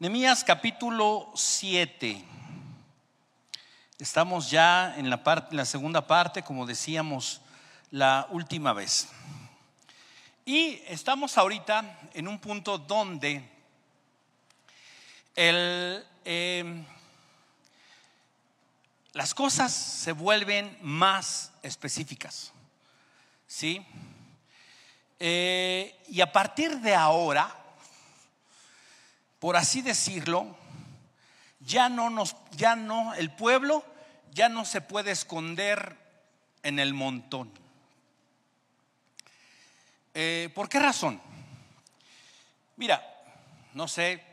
Nehemías capítulo 7. Estamos ya en la, parte, la segunda parte, como decíamos la última vez. Y estamos ahorita en un punto donde el, eh, las cosas se vuelven más específicas. ¿Sí? Eh, y a partir de ahora, por así decirlo, ya no nos, ya no, el pueblo ya no se puede esconder en el montón. Eh, ¿Por qué razón? Mira, no sé,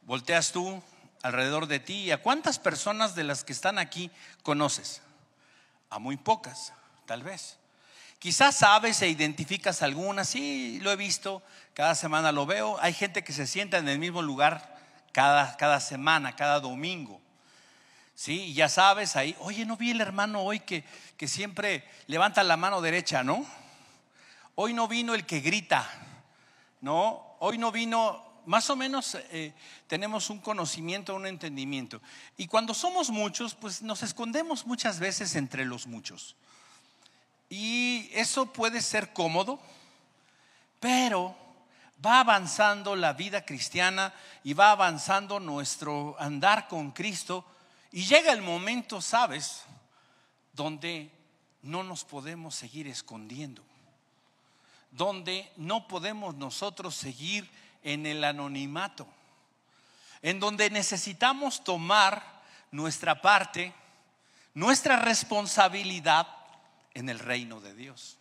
volteas tú alrededor de ti y a cuántas personas de las que están aquí conoces. A muy pocas, tal vez. Quizás sabes e identificas algunas, sí, lo he visto, cada semana lo veo. Hay gente que se sienta en el mismo lugar cada, cada semana, cada domingo. Sí, y ya sabes ahí, oye, no vi el hermano hoy que, que siempre levanta la mano derecha, ¿no? Hoy no vino el que grita, ¿no? Hoy no vino, más o menos eh, tenemos un conocimiento, un entendimiento. Y cuando somos muchos, pues nos escondemos muchas veces entre los muchos. Y eso puede ser cómodo, pero va avanzando la vida cristiana y va avanzando nuestro andar con Cristo. Y llega el momento, ¿sabes?, donde no nos podemos seguir escondiendo, donde no podemos nosotros seguir en el anonimato, en donde necesitamos tomar nuestra parte, nuestra responsabilidad en el reino de Dios.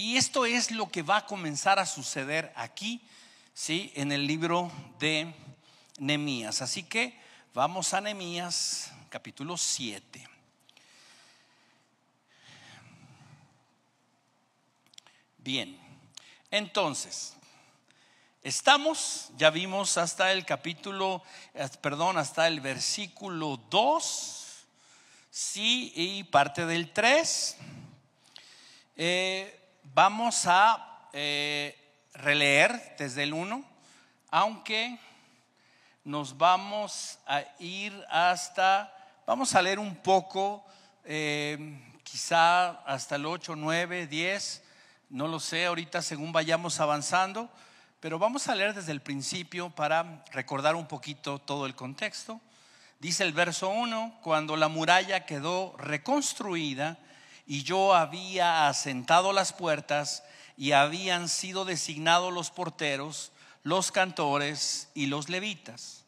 Y esto es lo que va a comenzar a suceder aquí, ¿sí? En el libro de Nehemías. Así que vamos a Nehemías capítulo 7. Bien, entonces, estamos, ya vimos hasta el capítulo, eh, perdón, hasta el versículo 2 Sí, y parte del 3. Eh, vamos a eh, releer desde el 1, aunque nos vamos a ir hasta, vamos a leer un poco, eh, quizá hasta el 8, 9, 10, no lo sé, ahorita según vayamos avanzando, pero vamos a leer desde el principio para recordar un poquito todo el contexto. Dice el verso 1, cuando la muralla quedó reconstruida y yo había asentado las puertas y habían sido designados los porteros, los cantores y los levitas.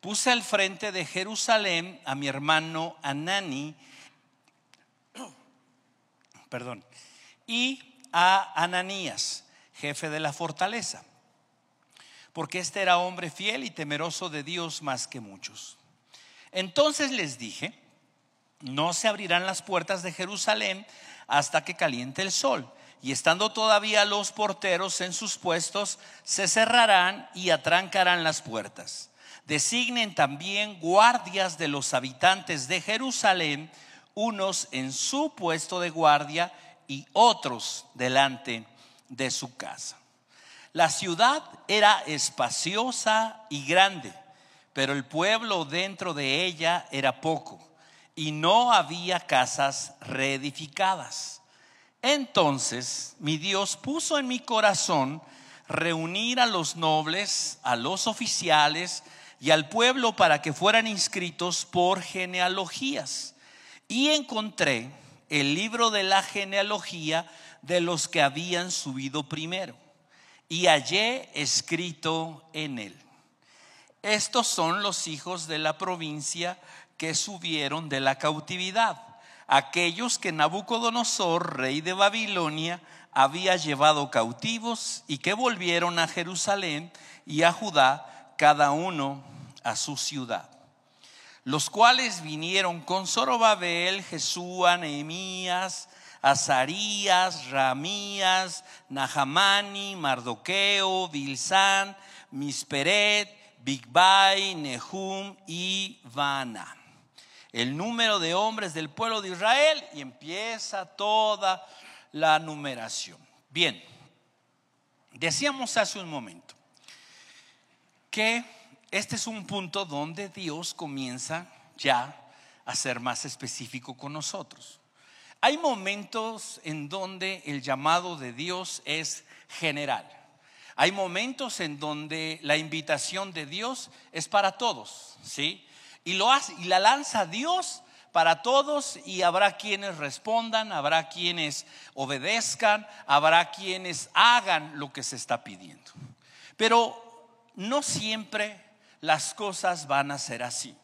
Puse al frente de Jerusalén a mi hermano Anani, perdón, y a Ananías, jefe de la fortaleza, porque este era hombre fiel y temeroso de Dios más que muchos. Entonces les dije, no se abrirán las puertas de Jerusalén hasta que caliente el sol. Y estando todavía los porteros en sus puestos, se cerrarán y atrancarán las puertas. Designen también guardias de los habitantes de Jerusalén, unos en su puesto de guardia y otros delante de su casa. La ciudad era espaciosa y grande pero el pueblo dentro de ella era poco y no había casas reedificadas. Entonces mi Dios puso en mi corazón reunir a los nobles, a los oficiales y al pueblo para que fueran inscritos por genealogías. Y encontré el libro de la genealogía de los que habían subido primero. Y hallé escrito en él estos son los hijos de la provincia que subieron de la cautividad, aquellos que Nabucodonosor, rey de Babilonia, había llevado cautivos y que volvieron a Jerusalén y a Judá, cada uno a su ciudad. Los cuales vinieron con Zorobabel, Jesúa, Nehemías, Azarías, Ramías, Nahamani, Mardoqueo, Bilsán, Misperet, Bigbai, Nehum y Vana. El número de hombres del pueblo de Israel y empieza toda la numeración. Bien, decíamos hace un momento que este es un punto donde Dios comienza ya a ser más específico con nosotros. Hay momentos en donde el llamado de Dios es general. Hay momentos en donde la invitación de Dios es para todos, ¿sí? Y lo hace y la lanza Dios para todos y habrá quienes respondan, habrá quienes obedezcan, habrá quienes hagan lo que se está pidiendo. Pero no siempre las cosas van a ser así.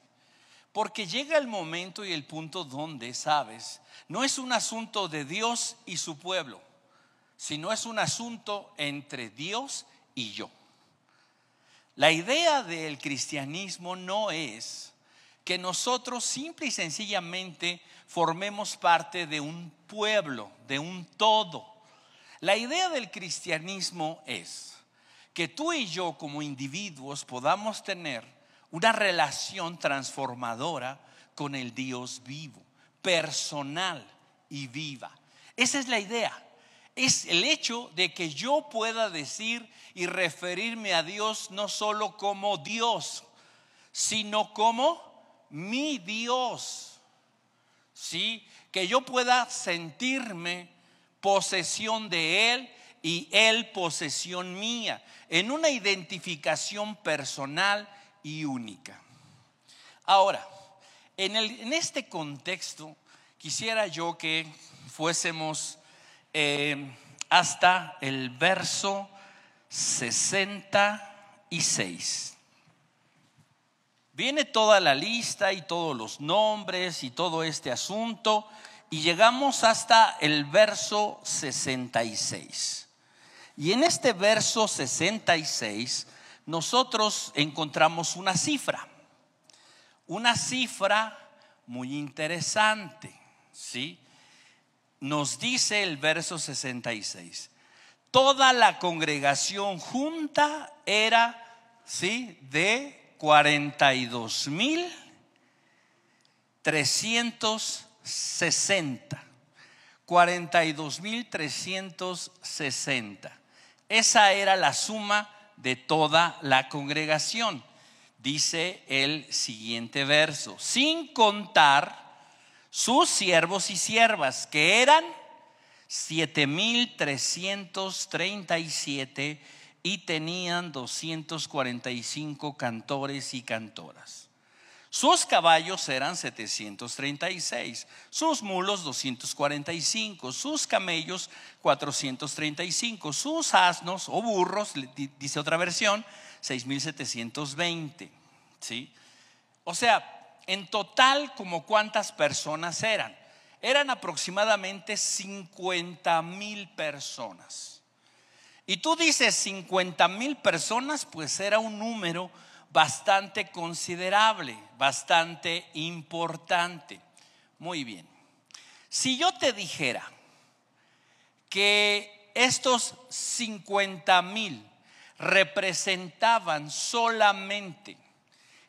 Porque llega el momento y el punto donde, sabes, no es un asunto de Dios y su pueblo, sino es un asunto entre Dios y yo. La idea del cristianismo no es que nosotros simple y sencillamente formemos parte de un pueblo, de un todo. La idea del cristianismo es que tú y yo como individuos podamos tener una relación transformadora con el Dios vivo, personal y viva. Esa es la idea. Es el hecho de que yo pueda decir y referirme a Dios no solo como Dios, sino como mi Dios. ¿Sí? Que yo pueda sentirme posesión de Él y Él posesión mía, en una identificación personal y única. Ahora, en, en este contexto, quisiera yo que fuésemos eh, hasta el verso 66. Viene toda la lista y todos los nombres y todo este asunto y llegamos hasta el verso 66. Y en este verso 66 nosotros encontramos una cifra, una cifra muy interesante, ¿sí? Nos dice el verso 66, toda la congregación junta era, ¿sí? De 42 mil 360. 42 mil 360. Esa era la suma de toda la congregación. Dice el siguiente verso, sin contar sus siervos y siervas, que eran siete mil 7337 y tenían 245 cantores y cantoras. Sus caballos eran 736, sus mulos 245, sus camellos 435, sus asnos o burros, dice otra versión, 6720. ¿sí? O sea, en total, como cuántas personas eran? Eran aproximadamente 50 mil personas. Y tú dices 50 mil personas, pues era un número bastante considerable, bastante importante. Muy bien. Si yo te dijera que estos 50 mil representaban solamente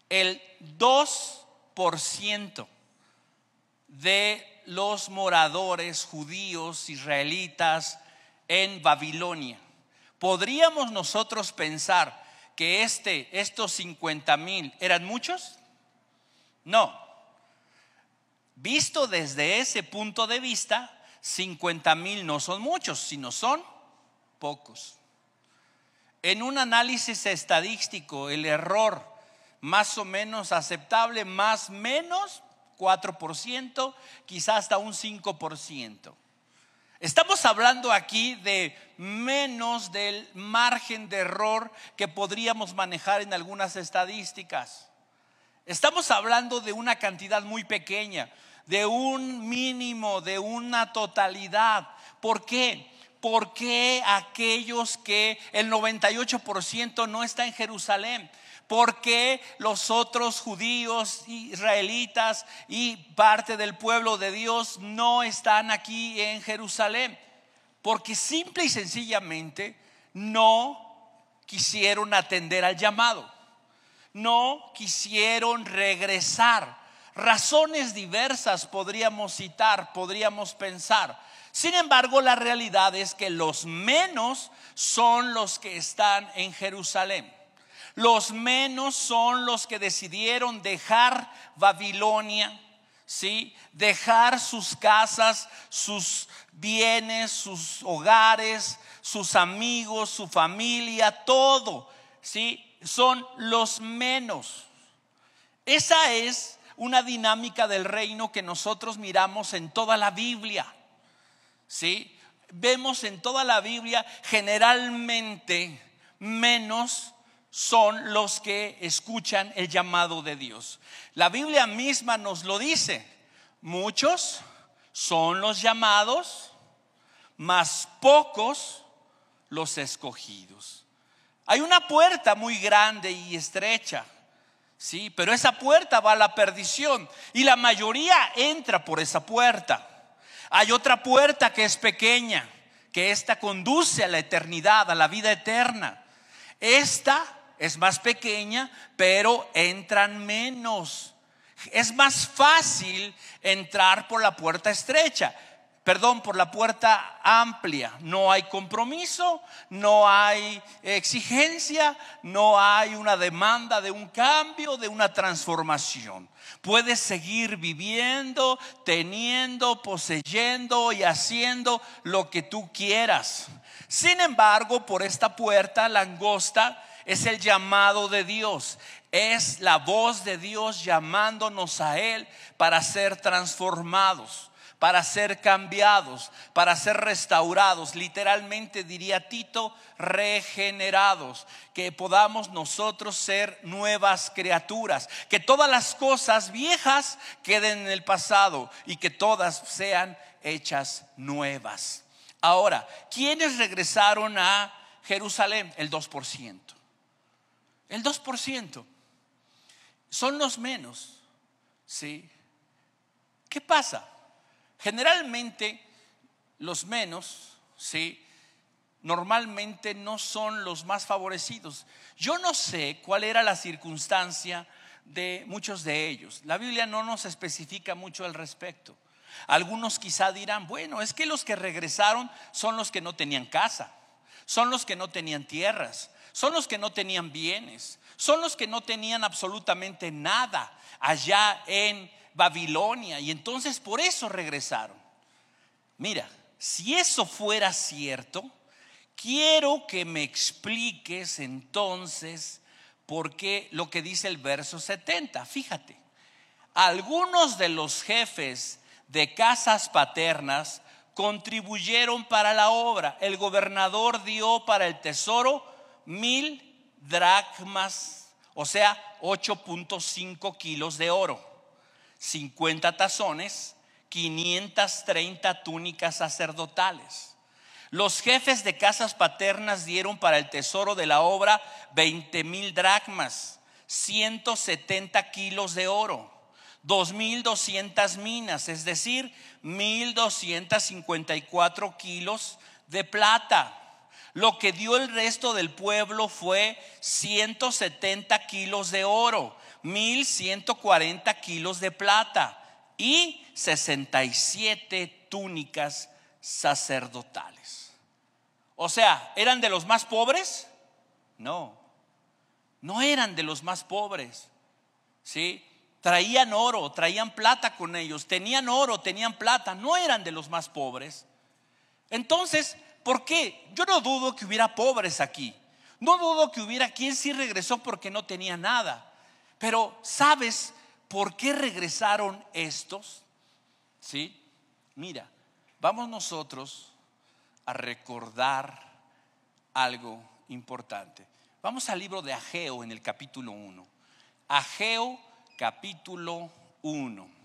el 2% de los moradores judíos, israelitas en Babilonia, ¿Podríamos nosotros pensar que este, estos 50 mil eran muchos? No. Visto desde ese punto de vista, 50 mil no son muchos, sino son pocos. En un análisis estadístico, el error más o menos aceptable, más menos 4%, quizás hasta un 5%. Estamos hablando aquí de menos del margen de error que podríamos manejar en algunas estadísticas. Estamos hablando de una cantidad muy pequeña, de un mínimo, de una totalidad. ¿Por qué? Porque aquellos que el 98% no está en Jerusalén? Porque los otros judíos, israelitas y parte del pueblo de Dios no están aquí en Jerusalén? Porque simple y sencillamente no quisieron atender al llamado, no quisieron regresar. Razones diversas podríamos citar, podríamos pensar. Sin embargo, la realidad es que los menos son los que están en Jerusalén. Los menos son los que decidieron dejar Babilonia, ¿sí? Dejar sus casas, sus bienes, sus hogares, sus amigos, su familia, todo, ¿sí? Son los menos. Esa es una dinámica del reino que nosotros miramos en toda la Biblia. ¿Sí? Vemos en toda la Biblia generalmente menos son los que escuchan el llamado de Dios. La Biblia misma nos lo dice. Muchos son los llamados, mas pocos los escogidos. Hay una puerta muy grande y estrecha Sí, pero esa puerta va a la perdición y la mayoría entra por esa puerta. Hay otra puerta que es pequeña, que esta conduce a la eternidad, a la vida eterna. Esta es más pequeña, pero entran menos. Es más fácil entrar por la puerta estrecha perdón, por la puerta amplia. No hay compromiso, no hay exigencia, no hay una demanda de un cambio, de una transformación. Puedes seguir viviendo, teniendo, poseyendo y haciendo lo que tú quieras. Sin embargo, por esta puerta la angosta es el llamado de Dios. Es la voz de Dios llamándonos a Él para ser transformados para ser cambiados, para ser restaurados, literalmente diría Tito, regenerados, que podamos nosotros ser nuevas criaturas, que todas las cosas viejas queden en el pasado y que todas sean hechas nuevas. Ahora, ¿quiénes regresaron a Jerusalén? El 2%. El 2%. Son los menos. ¿Sí? ¿Qué pasa? Generalmente los menos, ¿sí? Normalmente no son los más favorecidos. Yo no sé cuál era la circunstancia de muchos de ellos. La Biblia no nos especifica mucho al respecto. Algunos quizá dirán, bueno, es que los que regresaron son los que no tenían casa, son los que no tenían tierras, son los que no tenían bienes, son los que no tenían absolutamente nada allá en Babilonia y entonces por eso regresaron. Mira, si eso fuera cierto, quiero que me expliques entonces por qué lo que dice el verso 70. Fíjate, algunos de los jefes de casas paternas contribuyeron para la obra. El gobernador dio para el tesoro mil dracmas, o sea, 8.5 kilos de oro. 50 tazones, 530 túnicas sacerdotales. Los jefes de casas paternas dieron para el tesoro de la obra 20 mil dracmas, 170 kilos de oro, 2.200 minas, es decir, 1.254 kilos de plata. Lo que dio el resto del pueblo fue 170 kilos de oro, 1140 kilos de plata y 67 túnicas sacerdotales. O sea, ¿eran de los más pobres? No, no eran de los más pobres. ¿Sí? Traían oro, traían plata con ellos, tenían oro, tenían plata, no eran de los más pobres. Entonces, ¿por qué? Yo no dudo que hubiera pobres aquí. No dudo que hubiera quien sí regresó porque no tenía nada. Pero ¿sabes por qué regresaron estos? Sí, mira, vamos nosotros a recordar algo importante. Vamos al libro de Ageo en el capítulo 1. Ageo capítulo 1.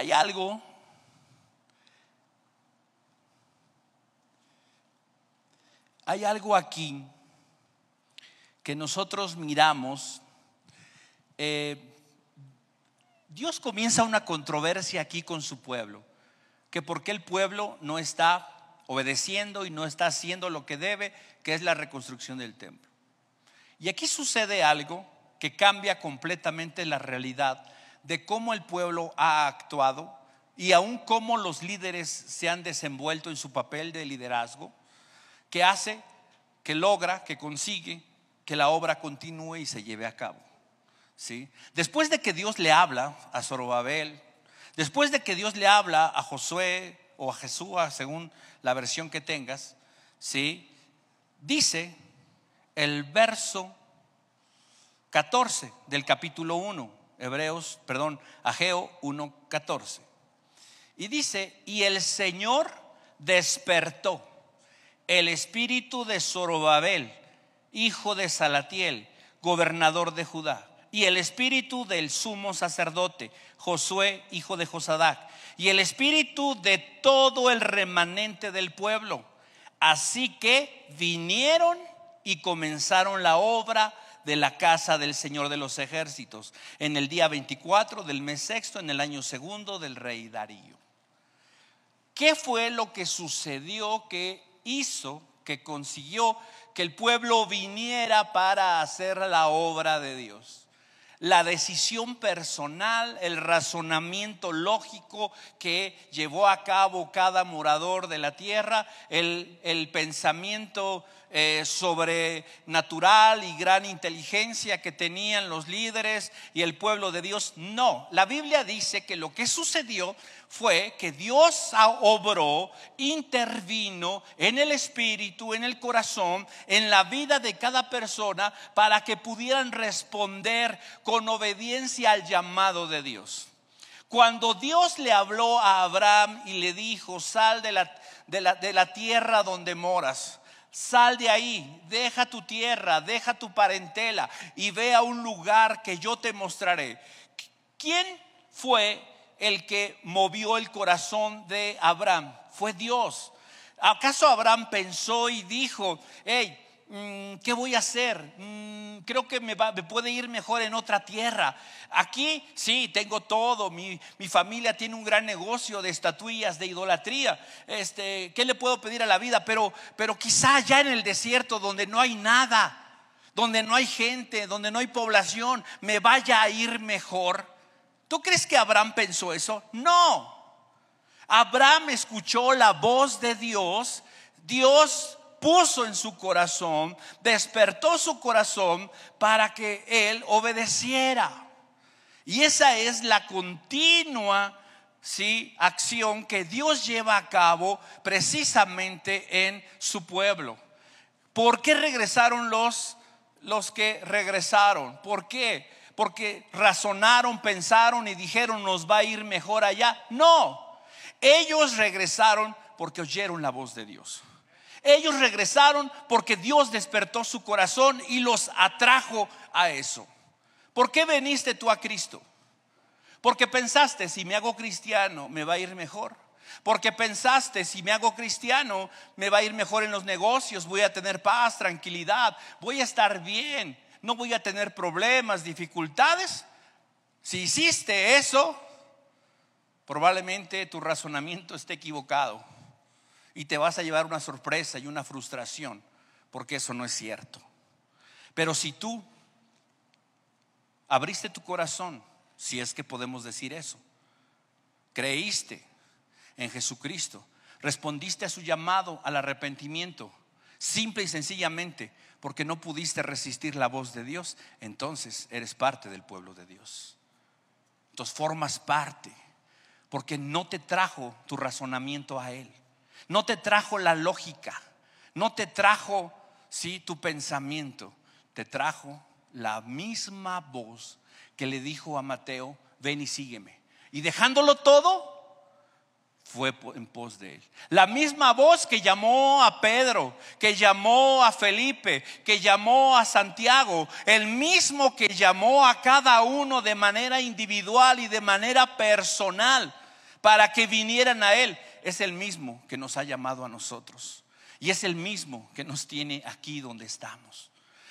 Hay algo hay algo aquí que nosotros miramos eh, Dios comienza una controversia aquí con su pueblo, que porque el pueblo no está obedeciendo y no está haciendo lo que debe, que es la reconstrucción del templo. Y aquí sucede algo que cambia completamente la realidad de cómo el pueblo ha actuado y aún cómo los líderes se han desenvuelto en su papel de liderazgo, que hace, que logra, que consigue que la obra continúe y se lleve a cabo. ¿sí? Después de que Dios le habla a Zorobabel, después de que Dios le habla a Josué o a Jesús, según la versión que tengas, ¿sí? dice el verso 14 del capítulo 1, Hebreos, perdón, Ageo 1, 14. Y dice, y el Señor despertó el espíritu de Zorobabel, hijo de Salatiel, gobernador de Judá, y el espíritu del sumo sacerdote, Josué, hijo de Josadac, y el espíritu de todo el remanente del pueblo. Así que vinieron y comenzaron la obra de la casa del Señor de los ejércitos en el día 24 del mes sexto, en el año segundo del rey Darío. ¿Qué fue lo que sucedió que hizo, que consiguió que el pueblo viniera para hacer la obra de Dios? la decisión personal, el razonamiento lógico que llevó a cabo cada morador de la tierra, el, el pensamiento eh, sobrenatural y gran inteligencia que tenían los líderes y el pueblo de Dios. No, la Biblia dice que lo que sucedió fue que Dios obró, intervino en el espíritu, en el corazón, en la vida de cada persona para que pudieran responder con obediencia al llamado de Dios. Cuando Dios le habló a Abraham y le dijo, sal de la, de la, de la tierra donde moras, Sal de ahí, deja tu tierra, deja tu parentela y ve a un lugar que yo te mostraré. ¿Quién fue el que movió el corazón de Abraham? Fue Dios. ¿Acaso Abraham pensó y dijo, hey, Mm, ¿qué voy a hacer? Mm, creo que me, puede ir mejor en otra tierra. Aquí sí, tengo todo. Mi, familia tiene un gran negocio de estatuillas, de idolatría. Este, ¿Qué le puedo pedir a la vida? Pero, pero quizá ya en el desierto donde no hay nada, donde no hay gente, donde no hay población, me vaya a ir mejor. ¿Tú crees que Abraham pensó eso? No. Abraham escuchó la voz de Dios. Dios puso en su corazón, despertó su corazón para que él obedeciera. Y esa es la continua ¿sí? acción que Dios lleva a cabo precisamente en su pueblo. ¿Por qué regresaron los, los que regresaron? ¿Por qué? Porque razonaron, pensaron y dijeron nos va a ir mejor allá. No, ellos regresaron porque oyeron la voz de Dios. Ellos regresaron porque Dios despertó su corazón y los atrajo a eso. ¿Por qué veniste tú a Cristo? Porque pensaste, si me hago cristiano, me va a ir mejor. Porque pensaste, si me hago cristiano, me va a ir mejor en los negocios, voy a tener paz, tranquilidad, voy a estar bien, no voy a tener problemas, dificultades. Si hiciste eso, probablemente tu razonamiento esté equivocado y te vas a llevar una sorpresa y una frustración, porque eso no es cierto. Pero si tú abriste tu corazón, si es que podemos decir eso, creíste en Jesucristo, respondiste a su llamado al arrepentimiento, simple y sencillamente porque no pudiste resistir la voz de Dios, entonces eres parte del pueblo de Dios. Entonces formas parte, porque no te trajo tu razonamiento a Él. No te trajo la lógica, no te trajo, sí, tu pensamiento, te trajo la misma voz que le dijo a Mateo, ven y sígueme. Y dejándolo todo, fue en pos de él. La misma voz que llamó a Pedro, que llamó a Felipe, que llamó a Santiago, el mismo que llamó a cada uno de manera individual y de manera personal para que vinieran a él es el mismo que nos ha llamado a nosotros. Y es el mismo que nos tiene aquí donde estamos.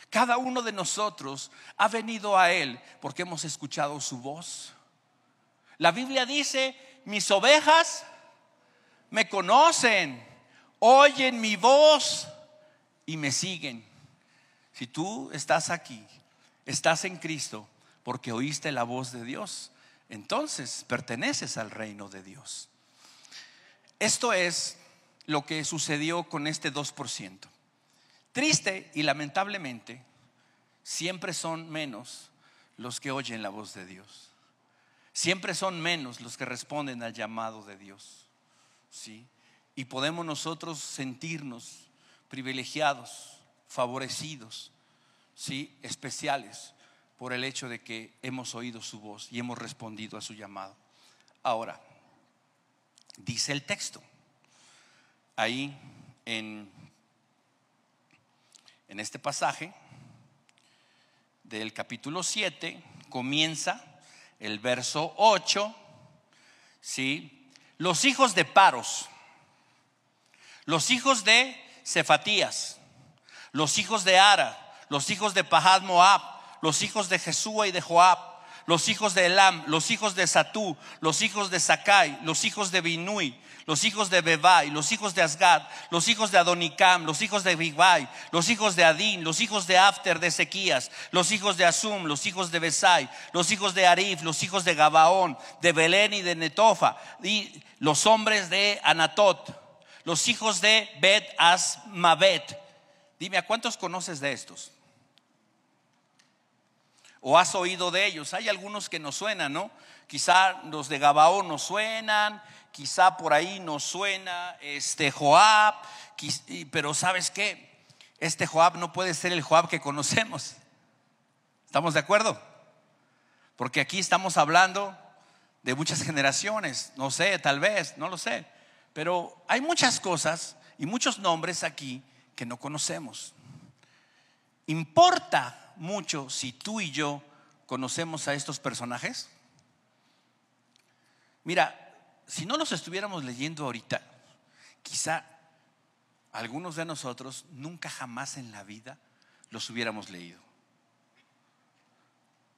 Cada uno de nosotros ha venido a Él porque hemos escuchado su voz. La Biblia dice, mis ovejas me conocen, oyen mi voz y me siguen. Si tú estás aquí, estás en Cristo porque oíste la voz de Dios, entonces perteneces al reino de Dios. Esto es lo que sucedió con este 2%. Triste y lamentablemente, siempre son menos los que oyen la voz de Dios. Siempre son menos los que responden al llamado de Dios. ¿Sí? Y podemos nosotros sentirnos privilegiados, favorecidos, ¿sí? especiales por el hecho de que hemos oído su voz y hemos respondido a su llamado. Ahora, dice el texto, ahí en, en este pasaje del capítulo 7, comienza el verso 8, ¿sí? Los hijos de Paros, los hijos de Cefatías, los hijos de Ara, los hijos de Pahad Moab, los hijos de Jesúa y de Joab, los hijos de Elam, los hijos de Satú, los hijos de Sakai, los hijos de Binui, los hijos de Bebai, los hijos de Asgad, los hijos de Adonicam, los hijos de Bigbai, los hijos de Adín, los hijos de After de Ezequías, los hijos de Asum, los hijos de Besai, los hijos de Arif, los hijos de Gabaón, de Belén y de Netofa, y los hombres de Anatot, los hijos de Bet Asmabet. Dime, ¿a cuántos conoces de estos? O has oído de ellos. Hay algunos que nos suenan, ¿no? Quizá los de Gabaón nos suenan, quizá por ahí nos suena este Joab, pero ¿sabes qué? Este Joab no puede ser el Joab que conocemos. ¿Estamos de acuerdo? Porque aquí estamos hablando de muchas generaciones, no sé, tal vez, no lo sé, pero hay muchas cosas y muchos nombres aquí que no conocemos. Importa mucho si tú y yo conocemos a estos personajes? Mira, si no los estuviéramos leyendo ahorita, quizá algunos de nosotros nunca jamás en la vida los hubiéramos leído.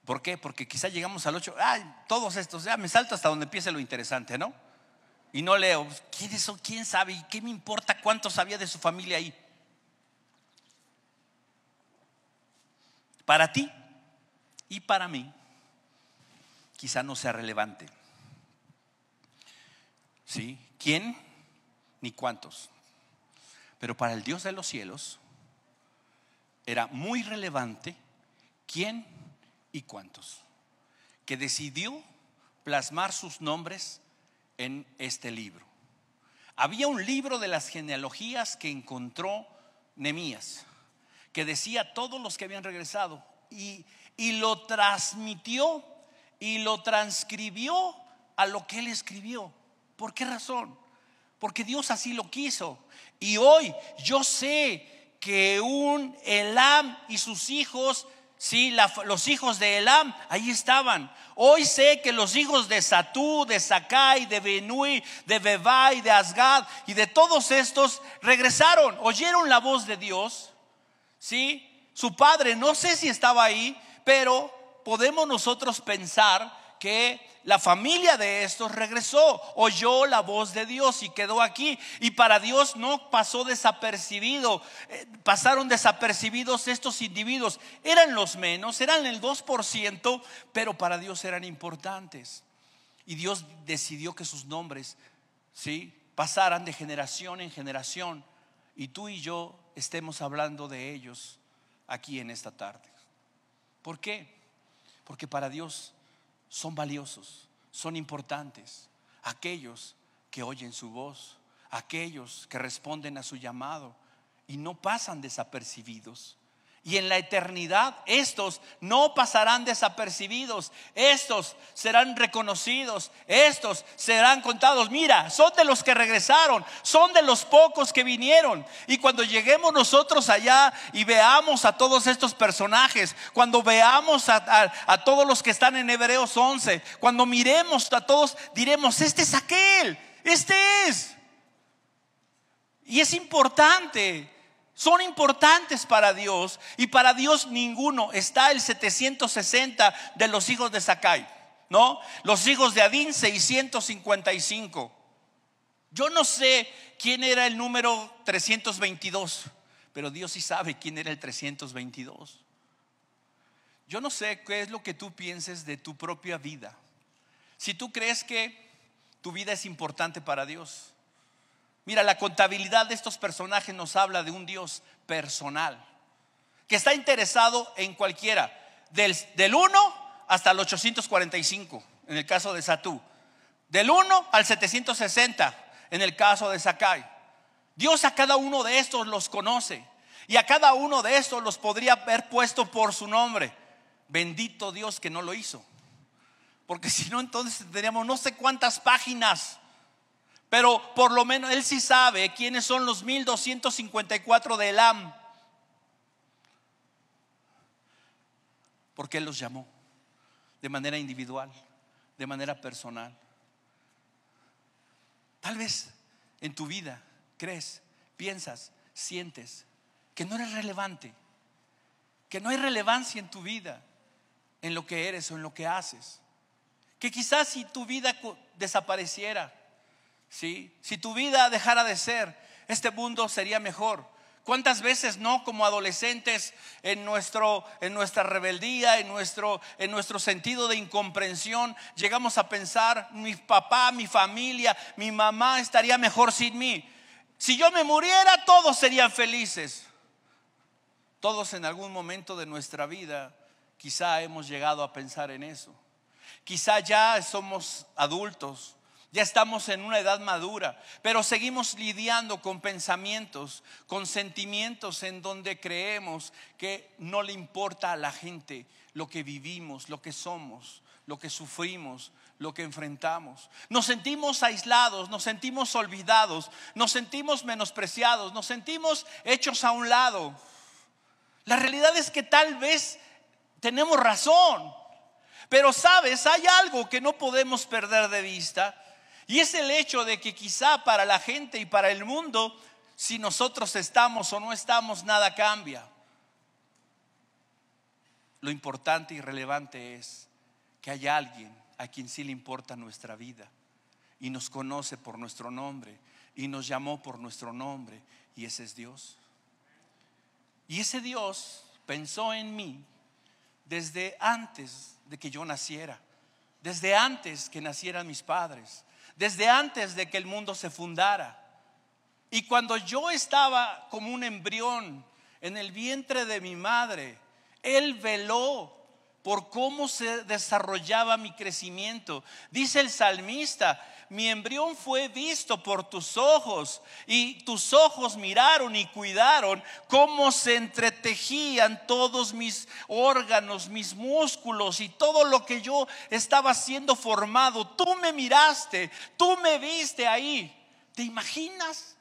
¿Por qué? Porque quizá llegamos al 8, ay, todos estos, ya me salto hasta donde empiece lo interesante, ¿no? Y no leo, ¿quiénes son? ¿Quién sabe? ¿Y qué me importa cuánto sabía de su familia ahí? Para ti y para mí, quizá no sea relevante. ¿Sí? ¿Quién? Ni cuántos. Pero para el Dios de los cielos era muy relevante quién y cuántos. Que decidió plasmar sus nombres en este libro. Había un libro de las genealogías que encontró Nemías que decía todos los que habían regresado y, y lo transmitió y lo transcribió a lo que él escribió. ¿Por qué razón? Porque Dios así lo quiso. Y hoy yo sé que un Elam y sus hijos, sí, los hijos de Elam, ahí estaban. Hoy sé que los hijos de Satú, de Sakai, de Benui, de Bebai, de Asgad y de todos estos regresaron, oyeron la voz de Dios ¿sí? Su padre, no sé si estaba ahí, pero podemos nosotros pensar que la familia de estos regresó, oyó la voz de Dios y quedó aquí. Y para Dios no pasó desapercibido, eh, pasaron desapercibidos estos individuos. Eran los menos, eran el 2%, pero para Dios eran importantes. Y Dios decidió que sus nombres, ¿sí? Pasaran de generación en generación. Y tú y yo estemos hablando de ellos aquí en esta tarde. ¿Por qué? Porque para Dios son valiosos, son importantes aquellos que oyen su voz, aquellos que responden a su llamado y no pasan desapercibidos. Y en la eternidad estos no pasarán desapercibidos, estos serán reconocidos, estos serán contados. Mira, son de los que regresaron, son de los pocos que vinieron. Y cuando lleguemos nosotros allá y veamos a todos estos personajes, cuando veamos a, todos los que están en Hebreos 11, cuando miremos a todos, diremos, este es aquel, este es. Y es importante son importantes para Dios y para Dios ninguno. Está el 760 de los hijos de Sakai. ¿no? Los hijos de Adín, 655. Yo no sé quién era el número 322, pero Dios sí sabe quién era el 322. Yo no sé qué es lo que tú pienses de tu propia vida. Si tú crees que tu vida es importante para Dios. Mira, la contabilidad de estos personajes nos habla de un Dios personal, que está interesado en cualquiera, del, del 1 hasta el 845, en el caso de Satú, del 1 al 760, en el caso de Sakai. Dios a cada uno de estos los conoce y a cada uno de estos los podría haber puesto por su nombre. Bendito Dios que no lo hizo. Porque si no, entonces tendríamos no sé cuántas páginas. Pero por lo menos él sí sabe quiénes son los 1254 de Elam. Porque él los llamó de manera individual, de manera personal. Tal vez en tu vida crees, piensas, sientes que no eres relevante, que no hay relevancia en tu vida en lo que eres o en lo que haces. Que quizás si tu vida desapareciera, si tu vida dejara de ser, este mundo sería mejor. ¿Cuántas veces no como adolescentes en, nuestro, en nuestra rebeldía, en nuestro, en nuestro sentido de incomprensión, llegamos a pensar, mi papá, mi familia, mi mamá estaría mejor sin mí? Si yo me muriera, todos serían felices. Todos en algún momento de nuestra vida Quizá hemos llegado a pensar en eso. Quizá ya somos adultos, ya estamos en una edad madura, pero seguimos lidiando con pensamientos, con sentimientos en donde creemos que no le importa a la gente lo que vivimos, lo que somos, lo que sufrimos, lo que enfrentamos. Nos sentimos aislados, nos sentimos olvidados, nos sentimos menospreciados, nos sentimos hechos a un lado. La realidad es que tal vez tenemos razón. Pero sabes, hay algo que no podemos perder de vista y es el hecho de que quizá para la gente y para el mundo, si nosotros estamos o no estamos, nada cambia. Lo importante y relevante es que hay alguien a quien sí le importa nuestra vida y nos conoce por nuestro nombre y nos llamó por nuestro nombre y ese es Dios. Y ese Dios pensó en mí desde antes de que yo naciera, desde antes que nacieran mis padres, desde antes de que el mundo se fundara. Y cuando yo estaba como un embrión en el vientre de mi madre, Él veló por cómo se desarrollaba mi crecimiento. Dice el salmista, mi embrión fue visto por tus ojos y tus ojos miraron y cuidaron cómo se entretejían todos mis órganos, mis músculos y todo lo que yo estaba siendo formado. Tú me miraste, tú me viste ahí. ¿Te imaginas?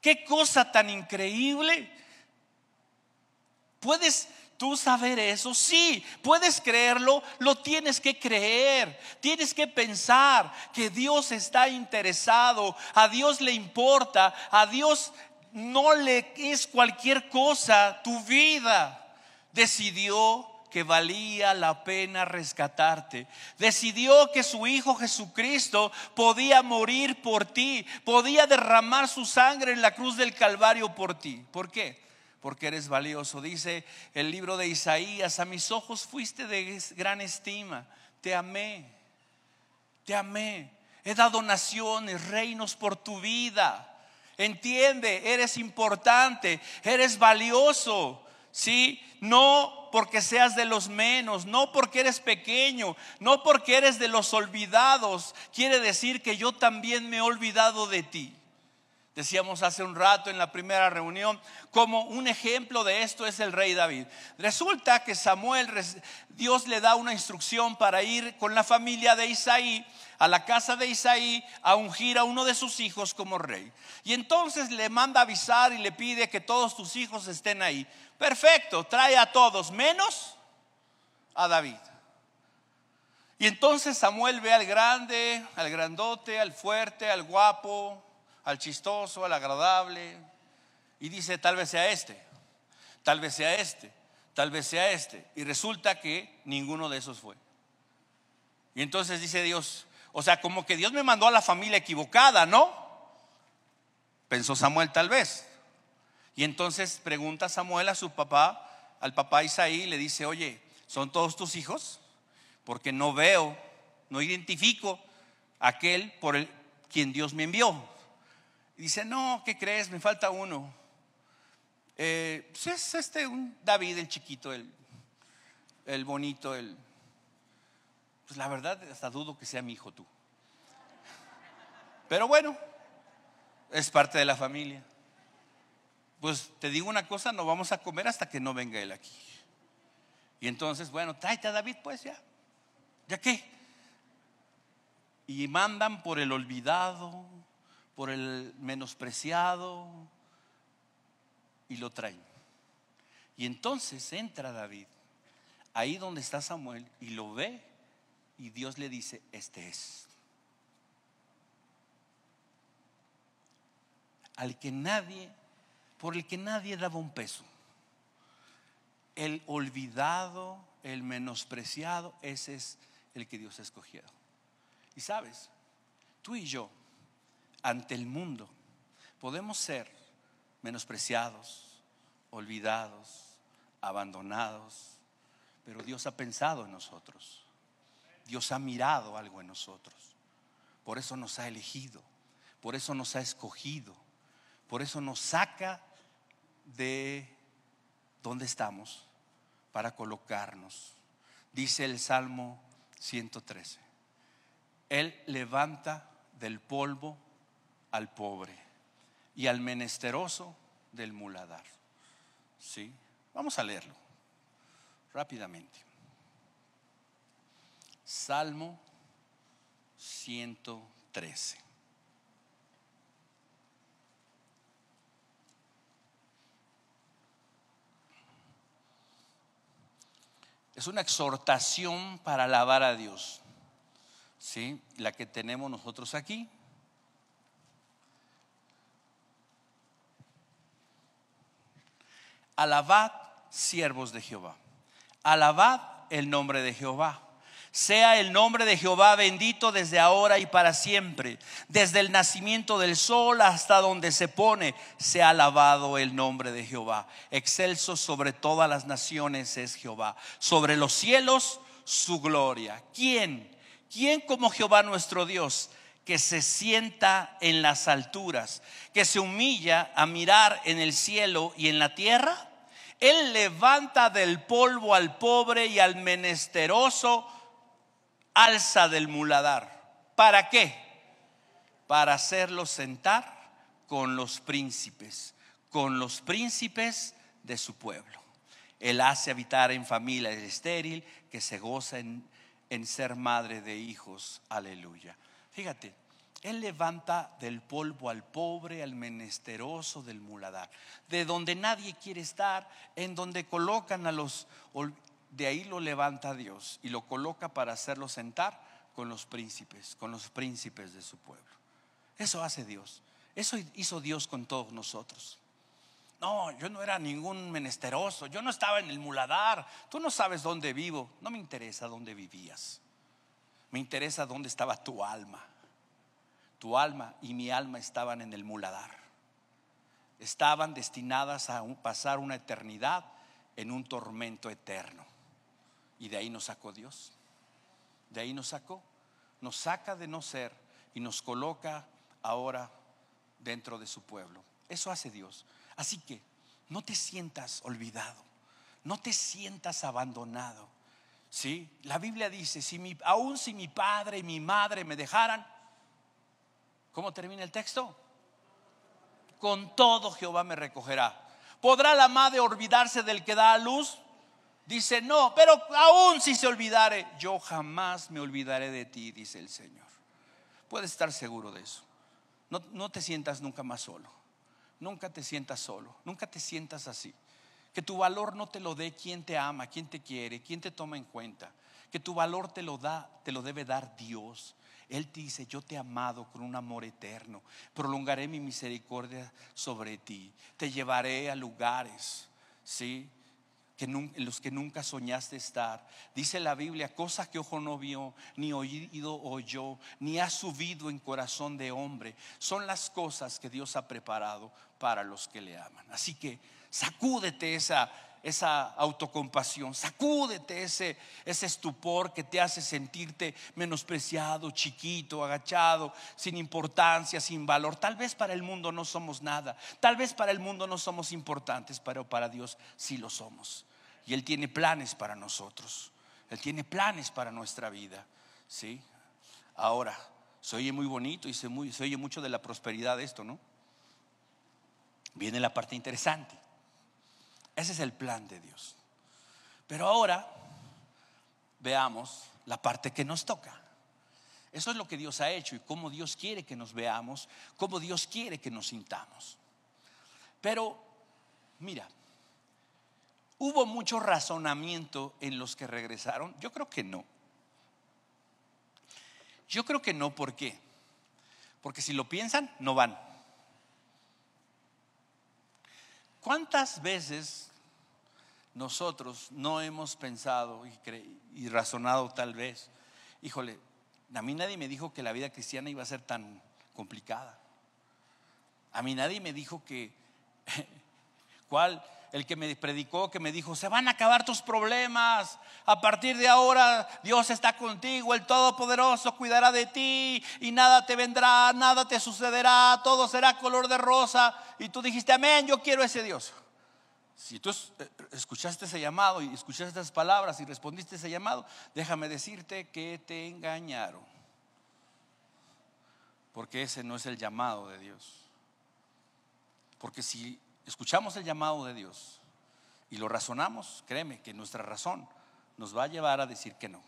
¿Qué cosa tan increíble? Puedes tú saber eso? Sí, puedes creerlo, lo tienes que creer. Tienes que pensar que Dios está interesado, a Dios le importa, a Dios no le es cualquier cosa tu vida. Decidió que valía la pena rescatarte. Decidió que su Hijo Jesucristo podía morir por ti, podía derramar su sangre en la cruz del Calvario por ti. ¿Por qué? Porque eres valioso. Dice el libro de Isaías, a mis ojos fuiste de gran estima, te amé, te amé, he dado naciones, reinos por tu vida. Entiende, eres importante, eres valioso. ¿Sí? No porque seas de los menos, no porque eres pequeño, no porque eres de los olvidados. Quiere decir que yo también me he olvidado de ti. Decíamos hace un rato en la primera reunión, como un ejemplo de esto es el rey David. Resulta que Samuel, Dios le da una instrucción para ir con la familia de Isaí a la casa de Isaí a ungir a uno de sus hijos como rey. Y entonces le manda avisar y le pide que todos tus hijos estén ahí. Perfecto, trae a todos, menos a David. Y entonces Samuel ve al grande, al grandote, al fuerte, al guapo, al chistoso, al agradable, y dice, tal vez sea este, tal vez sea este, tal vez sea este. Y resulta que ninguno de esos fue. Y entonces dice Dios, o sea, como que Dios me mandó a la familia equivocada, ¿no? Pensó Samuel tal vez. Y entonces pregunta Samuel a su papá, al papá Isaí, le dice, oye, ¿son todos tus hijos? Porque no veo, no identifico aquel por el quien Dios me envió. Dice, no, ¿qué crees? Me falta uno. Eh, pues es este, un David, el chiquito, el, el bonito, el... Pues la verdad, hasta dudo que sea mi hijo tú. Pero bueno, es parte de la familia. Pues te digo una cosa, no vamos a comer hasta que no venga él aquí. Y entonces, bueno, tráete a David, pues ya. ¿Ya qué? Y mandan por el olvidado, por el menospreciado, y lo traen. Y entonces entra David, ahí donde está Samuel, y lo ve, y Dios le dice, este es. al que nadie, por el que nadie daba un peso. El olvidado, el menospreciado, ese es el que Dios ha escogido. Y sabes, tú y yo, ante el mundo, podemos ser menospreciados, olvidados, abandonados, pero Dios ha pensado en nosotros. Dios ha mirado algo en nosotros. Por eso nos ha elegido, por eso nos ha escogido por eso nos saca de donde estamos para colocarnos. Dice el Salmo 113. Él levanta del polvo al pobre y al menesteroso del muladar. ¿Sí? Vamos a leerlo rápidamente. Salmo 113. Es una exhortación para alabar a Dios. ¿Sí? La que tenemos nosotros aquí. Alabad, siervos de Jehová. Alabad el nombre de Jehová sea el nombre de Jehová bendito desde ahora y para siempre. Desde el nacimiento del sol hasta donde se pone, sea alabado el nombre de Jehová. Excelso sobre todas las naciones es Jehová. Sobre los cielos su gloria. ¿Quién? ¿Quién como Jehová nuestro Dios? que se sienta en las alturas, que se humilla a mirar en el cielo y en la tierra. Él levanta del polvo al pobre y al menesteroso alza del muladar. ¿Para qué? Para hacerlo sentar con los príncipes, con los príncipes de su pueblo. Él hace habitar en familia estéril que se goza en, en ser madre de hijos. Aleluya. Fíjate, él levanta del polvo al pobre, al menesteroso del muladar, de donde nadie quiere estar, en donde colocan a los de ahí lo levanta Dios y lo coloca para hacerlo sentar con los príncipes, con los príncipes de su pueblo. Eso hace Dios. Eso hizo Dios con todos nosotros. No, yo no era ningún menesteroso, yo no estaba en el muladar, tú no sabes dónde vivo, no me interesa dónde vivías, me interesa dónde estaba tu alma. Tu alma y mi alma estaban en el muladar, estaban destinadas a pasar una eternidad en un tormento eterno. Y de ahí nos sacó Dios. De ahí nos sacó. Nos saca de no ser y nos coloca ahora dentro de su pueblo. Eso hace Dios. Así que no te sientas olvidado. No te sientas abandonado. ¿Sí? La Biblia dice, si mi, aún si mi padre y mi madre me dejaran, ¿cómo termina el texto? Con todo Jehová me recogerá. ¿Podrá la madre olvidarse del que da a luz? Dice, no, pero aún si se olvidare, yo jamás me olvidaré de ti, dice el Señor. Puedes estar seguro de eso. No, no te sientas nunca más solo. Nunca te sientas solo. Nunca te sientas así. Que tu valor no te lo dé quien te ama, quien te quiere, quien te toma en cuenta. Que tu valor te lo da, te lo debe dar Dios. Él te dice, yo te he amado con un amor eterno. Prolongaré mi misericordia sobre ti. Te llevaré a lugares, ¿sí? en los que nunca soñaste estar. Dice la Biblia, cosas que ojo no vio, ni oído oyó, ni ha subido en corazón de hombre. Son las cosas que Dios ha preparado para los que le aman. Así que sacúdete esa, esa autocompasión, sacúdete ese, ese estupor que te hace sentirte menospreciado, chiquito, agachado, sin importancia, sin valor. Tal vez para el mundo no somos nada, tal vez para el mundo no somos importantes, pero para Dios sí lo somos. Y Él tiene planes para nosotros, Él tiene planes para nuestra vida. ¿sí? Ahora, se oye muy bonito y se, oye mucho de la prosperidad de esto, ¿no? Viene la parte interesante. Ese es el plan de Dios. Pero ahora veamos la parte que nos toca. Eso es lo que Dios ha hecho y cómo Dios quiere que nos veamos, cómo Dios quiere que nos sintamos. Pero, mira, ¿hubo mucho razonamiento en los que regresaron? Yo creo que no. Yo creo que no, ¿por qué? Porque si lo piensan, no van. ¿Cuántas veces nosotros no hemos pensado y, razonado tal vez, híjole, a mí nadie me dijo que la vida cristiana iba a ser tan complicada. A mí nadie me dijo que, ¿cuál? El que me predicó, que me dijo, se van a acabar tus problemas. A partir de ahora Dios está contigo, el Todopoderoso cuidará de ti y nada te vendrá, nada te sucederá, todo será color de rosa. Y tú dijiste, amén, yo quiero ese Dios. Si tú eh, escuchaste ese llamado y escuchaste esas palabras y respondiste ese llamado, déjame decirte que te engañaron. Porque ese no es el llamado de Dios. Porque si escuchamos el llamado de Dios y lo razonamos, créeme que nuestra razón nos va a llevar a decir que no.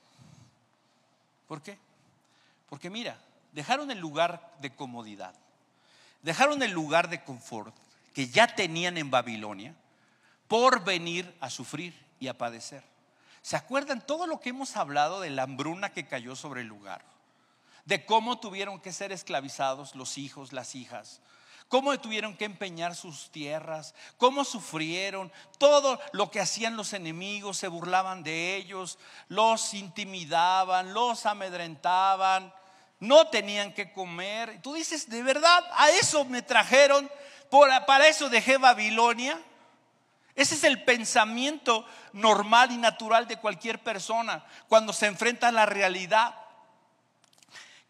¿Por qué? Porque mira, dejaron el lugar de comodidad, dejaron el lugar de confort que ya tenían en Babilonia por venir a sufrir y a padecer. ¿Se acuerdan todo lo que hemos hablado de la hambruna que cayó sobre el lugar? De cómo tuvieron que ser esclavizados los hijos, las hijas, cómo tuvieron que empeñar sus tierras, cómo sufrieron, todo lo que hacían los enemigos, se burlaban de ellos, los intimidaban, los amedrentaban, no tenían que comer. Tú dices, ¿de verdad? ¿A eso me trajeron? ¿Para eso dejé Babilonia? Ese es el pensamiento normal y natural de cualquier persona cuando se enfrenta a la realidad.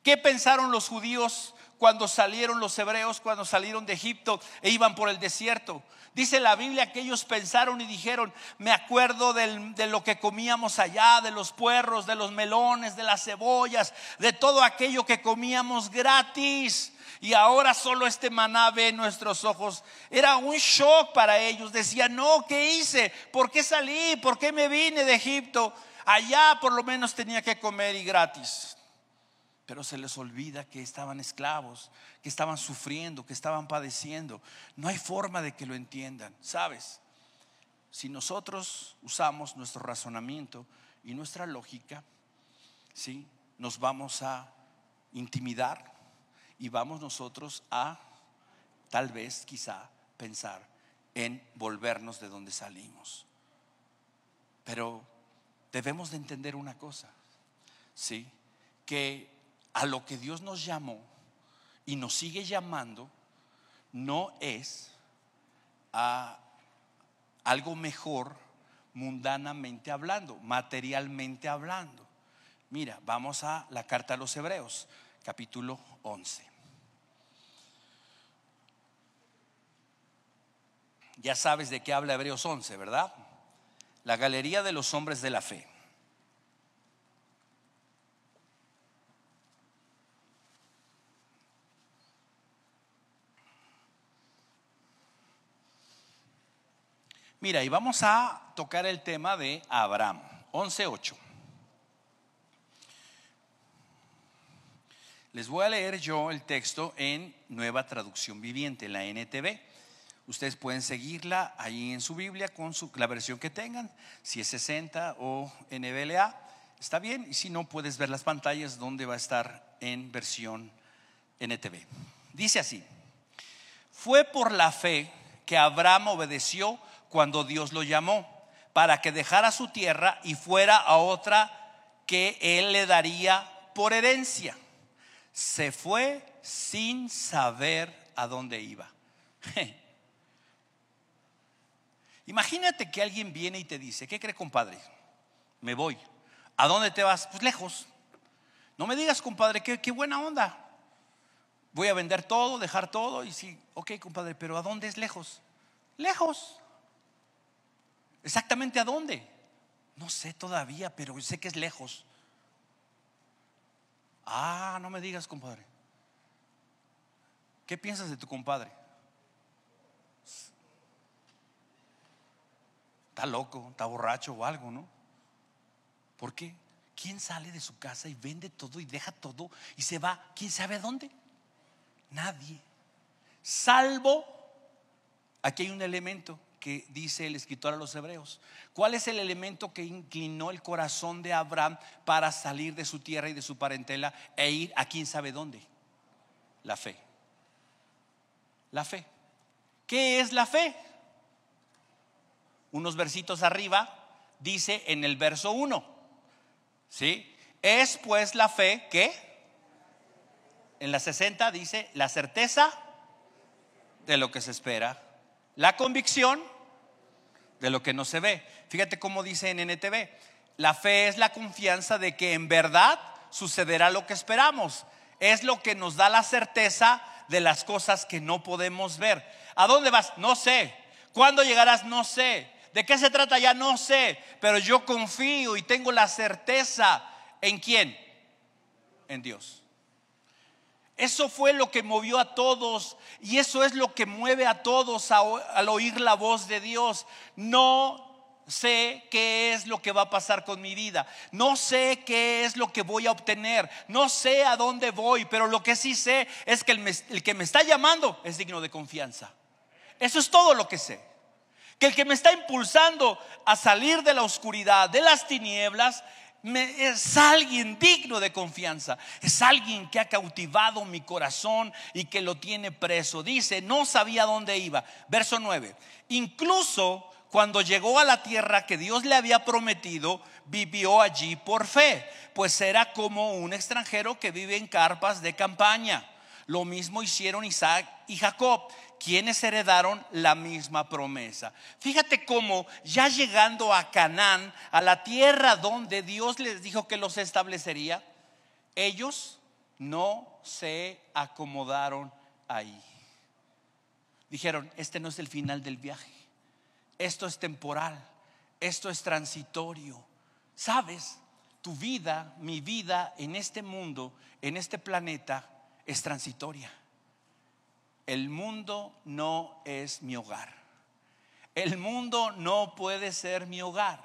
¿Qué pensaron los judíos cuando salieron los hebreos, cuando salieron de Egipto e iban por el desierto? Dice la Biblia que ellos pensaron y dijeron, me acuerdo de lo que comíamos allá, de los puerros, de los melones, de las cebollas, de todo aquello que comíamos gratis y ahora solo este maná ve en nuestros ojos. Era un shock para ellos. Decían, no, ¿qué hice? ¿Por qué salí? ¿Por qué me vine de Egipto? Allá por lo menos tenía que comer y gratis. Pero se les olvida que estaban esclavos, que estaban sufriendo, que estaban padeciendo. No hay forma de que lo entiendan. ¿Sabes? Si nosotros usamos nuestro razonamiento y nuestra lógica, ¿sí? Nos vamos a intimidar, y vamos nosotros a, tal vez, quizá, pensar en volvernos de donde salimos. Pero debemos de entender una cosa, ¿sí? Que a lo que Dios nos llamó y nos sigue llamando no es a algo mejor mundanamente hablando, materialmente hablando. Mira, vamos a la carta a los hebreos, capítulo 11. Ya sabes de qué habla Hebreos 11, ¿verdad? La galería de los hombres de la fe. Mira, y vamos a tocar el tema de Abraham, 11.8. Les voy a leer yo el texto en nueva traducción viviente, la NTV. Ustedes pueden seguirla ahí en su Biblia con su, la versión que tengan, si es 60 o NBLA, está bien, y si no, puedes ver las pantallas donde va a estar en versión NTV. Dice así, fue por la fe que Abraham obedeció cuando Dios lo llamó para que dejara su tierra y fuera a otra que él le daría por herencia. Se fue sin saber a dónde iba. Imagínate que alguien viene y te dice, ¿qué cree compadre? Me voy. ¿A dónde te vas? Pues lejos. No me digas, compadre, qué, qué buena onda. Voy a vender todo, dejar todo y sí, ok, compadre, pero ¿a dónde es lejos? Lejos. ¿Exactamente a dónde? No sé todavía, pero sé que es lejos. Ah, no me digas, compadre. ¿Qué piensas de tu compadre? Está loco, está borracho o algo, ¿no? ¿Por qué? ¿Quién sale de su casa y vende todo y deja todo y se va? ¿Quién sabe dónde? Nadie. Salvo, aquí hay un elemento que dice el escritor a los hebreos. ¿Cuál es el elemento que inclinó el corazón de Abraham para salir de su tierra y de su parentela e ir a quién sabe dónde? La fe. La fe. ¿Qué es la fe? Unos versitos arriba dice en el verso 1. ¿Sí? Es pues la fe que en la 60 dice la certeza de lo que se espera la convicción de lo que no se ve. Fíjate cómo dice en NTV. La fe es la confianza de que en verdad sucederá lo que esperamos. Es lo que nos da la certeza de las cosas que no podemos ver. ¿A dónde vas? No sé. ¿Cuándo llegarás? No sé. ¿De qué se trata ya? No sé. Pero yo confío y tengo la certeza. ¿En quién? En Dios. Eso fue lo que movió a todos y eso es lo que mueve a todos al oír la voz de Dios. No sé qué es lo que va a pasar con mi vida. No sé qué es lo que voy a obtener. No sé a dónde voy, pero lo que sí sé es que el, que me está llamando es digno de confianza. Eso es todo lo que sé. Que el que me está impulsando a salir de la oscuridad, de las tinieblas, es alguien digno de confianza. Es alguien que ha cautivado mi corazón y que lo tiene preso. Dice, no sabía dónde iba. Verso 9. Incluso cuando llegó a la tierra que Dios le había prometido, vivió allí por fe, pues era como un extranjero que vive en carpas de campaña. Lo mismo hicieron Isaac y Jacob, quienes heredaron la misma promesa. Fíjate cómo ya llegando a Canaán, a la tierra donde Dios les dijo que los establecería, ellos no se acomodaron ahí. Dijeron, este no es el final del viaje, esto es temporal, esto es transitorio. ¿Sabes? Tu vida, mi vida en este mundo, en este planeta, es transitoria. El mundo no es mi hogar. El mundo no puede ser mi hogar.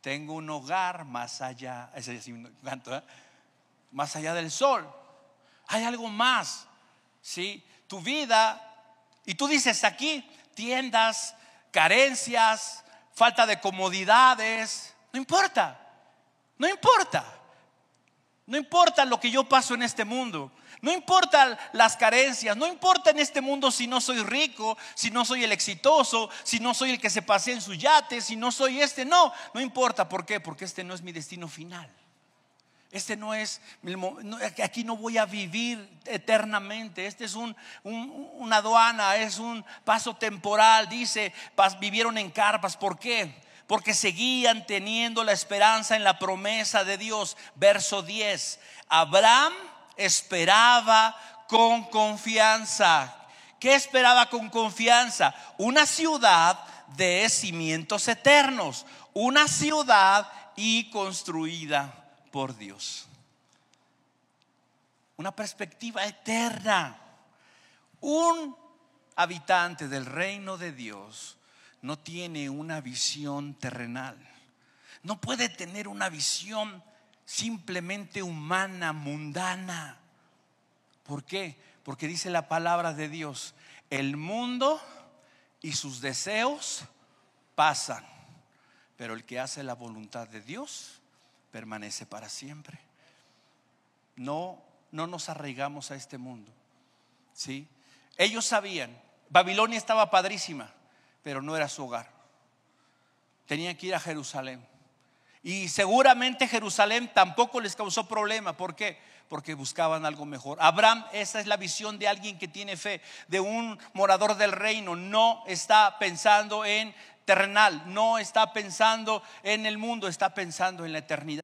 Tengo un hogar más allá, ¿eh? más allá del sol. Hay algo más, ¿sí? Tu vida, y tú dices aquí, tiendas, carencias, falta de comodidades, no importa, no importa. No importa lo que yo paso en este mundo. No importa las carencias, no importa en este mundo si no soy rico, si no soy el exitoso, si no soy el que se pasea en su yate, si no soy este, no, no importa. ¿Por qué? Porque este no es mi destino final. Este no es, aquí no voy a vivir eternamente. Este es un, una aduana, es un paso temporal. Dice, vivieron en carpas. ¿Por qué? Porque seguían teniendo la esperanza en la promesa de Dios. Verso 10. Abraham esperaba con confianza. ¿Qué esperaba con confianza? Una ciudad de cimientos eternos, una ciudad y construida por Dios. Una perspectiva eterna. Un habitante del reino de Dios no tiene una visión terrenal. No puede tener una visión simplemente humana, mundana. ¿Por qué? Porque dice la palabra de Dios, el mundo y sus deseos pasan, pero el que hace la voluntad de Dios permanece para siempre. No, no nos arraigamos a este mundo. ¿sí? Ellos sabían, Babilonia estaba padrísima, pero no era su hogar. tenían que ir a Jerusalén. Y seguramente Jerusalén tampoco les causó problema. ¿Por qué? Porque buscaban algo mejor. Abraham, esa es la visión de alguien que tiene fe, de un morador del reino. No está pensando en terrenal, no está pensando en el mundo, está pensando en la eternidad.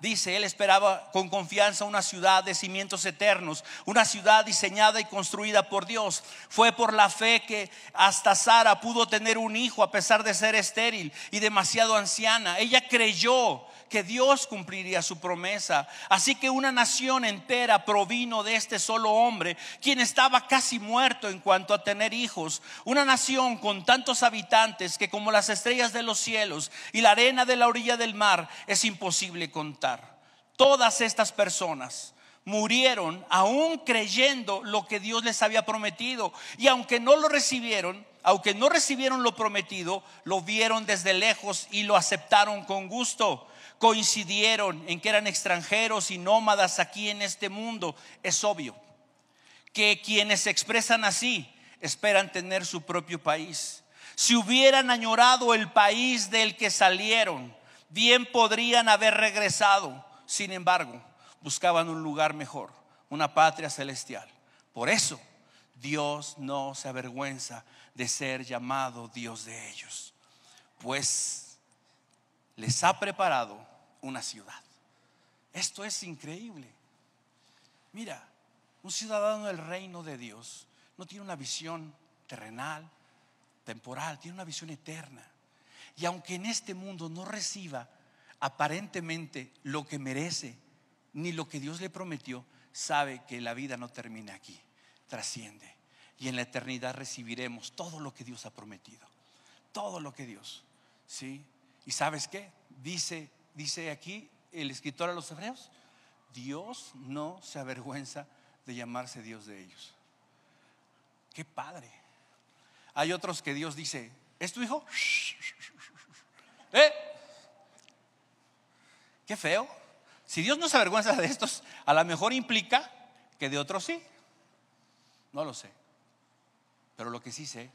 Dice, él esperaba con confianza una ciudad de cimientos eternos, una ciudad diseñada y construida por Dios. Fue por la fe que hasta Sara pudo tener un hijo a pesar de ser estéril y demasiado anciana. Ella creyó que Dios cumpliría su promesa. Así que una nación entera provino de este solo hombre, quien estaba casi muerto en cuanto a tener hijos. Una nación con tantos habitantes que como las estrellas de los cielos y la arena de la orilla del mar es imposible contar. Todas estas personas murieron aún creyendo lo que Dios les había prometido. Y aunque no lo recibieron, aunque no recibieron lo prometido, lo vieron desde lejos y lo aceptaron con gusto coincidieron en que eran extranjeros y nómadas aquí en este mundo, es obvio que quienes se expresan así esperan tener su propio país. Si hubieran añorado el país del que salieron, bien podrían haber regresado. Sin embargo, buscaban un lugar mejor, una patria celestial. Por eso, Dios no se avergüenza de ser llamado Dios de ellos, pues les ha preparado una ciudad. Esto es increíble. Mira, un ciudadano del reino de Dios no tiene una visión terrenal, temporal, tiene una visión eterna. Y aunque en este mundo no reciba aparentemente lo que merece, ni lo que Dios le prometió, sabe que la vida no termina aquí, trasciende. Y en la eternidad recibiremos todo lo que Dios ha prometido. Todo lo que Dios. ¿Sí? ¿Y sabes qué? Dice dice aquí el escritor a los hebreos, Dios no se avergüenza de llamarse Dios de ellos. Qué padre. Hay otros que Dios dice, ¿es tu hijo? ¿Eh? Qué feo. Si Dios no se avergüenza de estos, a lo mejor implica que de otros sí. No lo sé. Pero lo que sí sé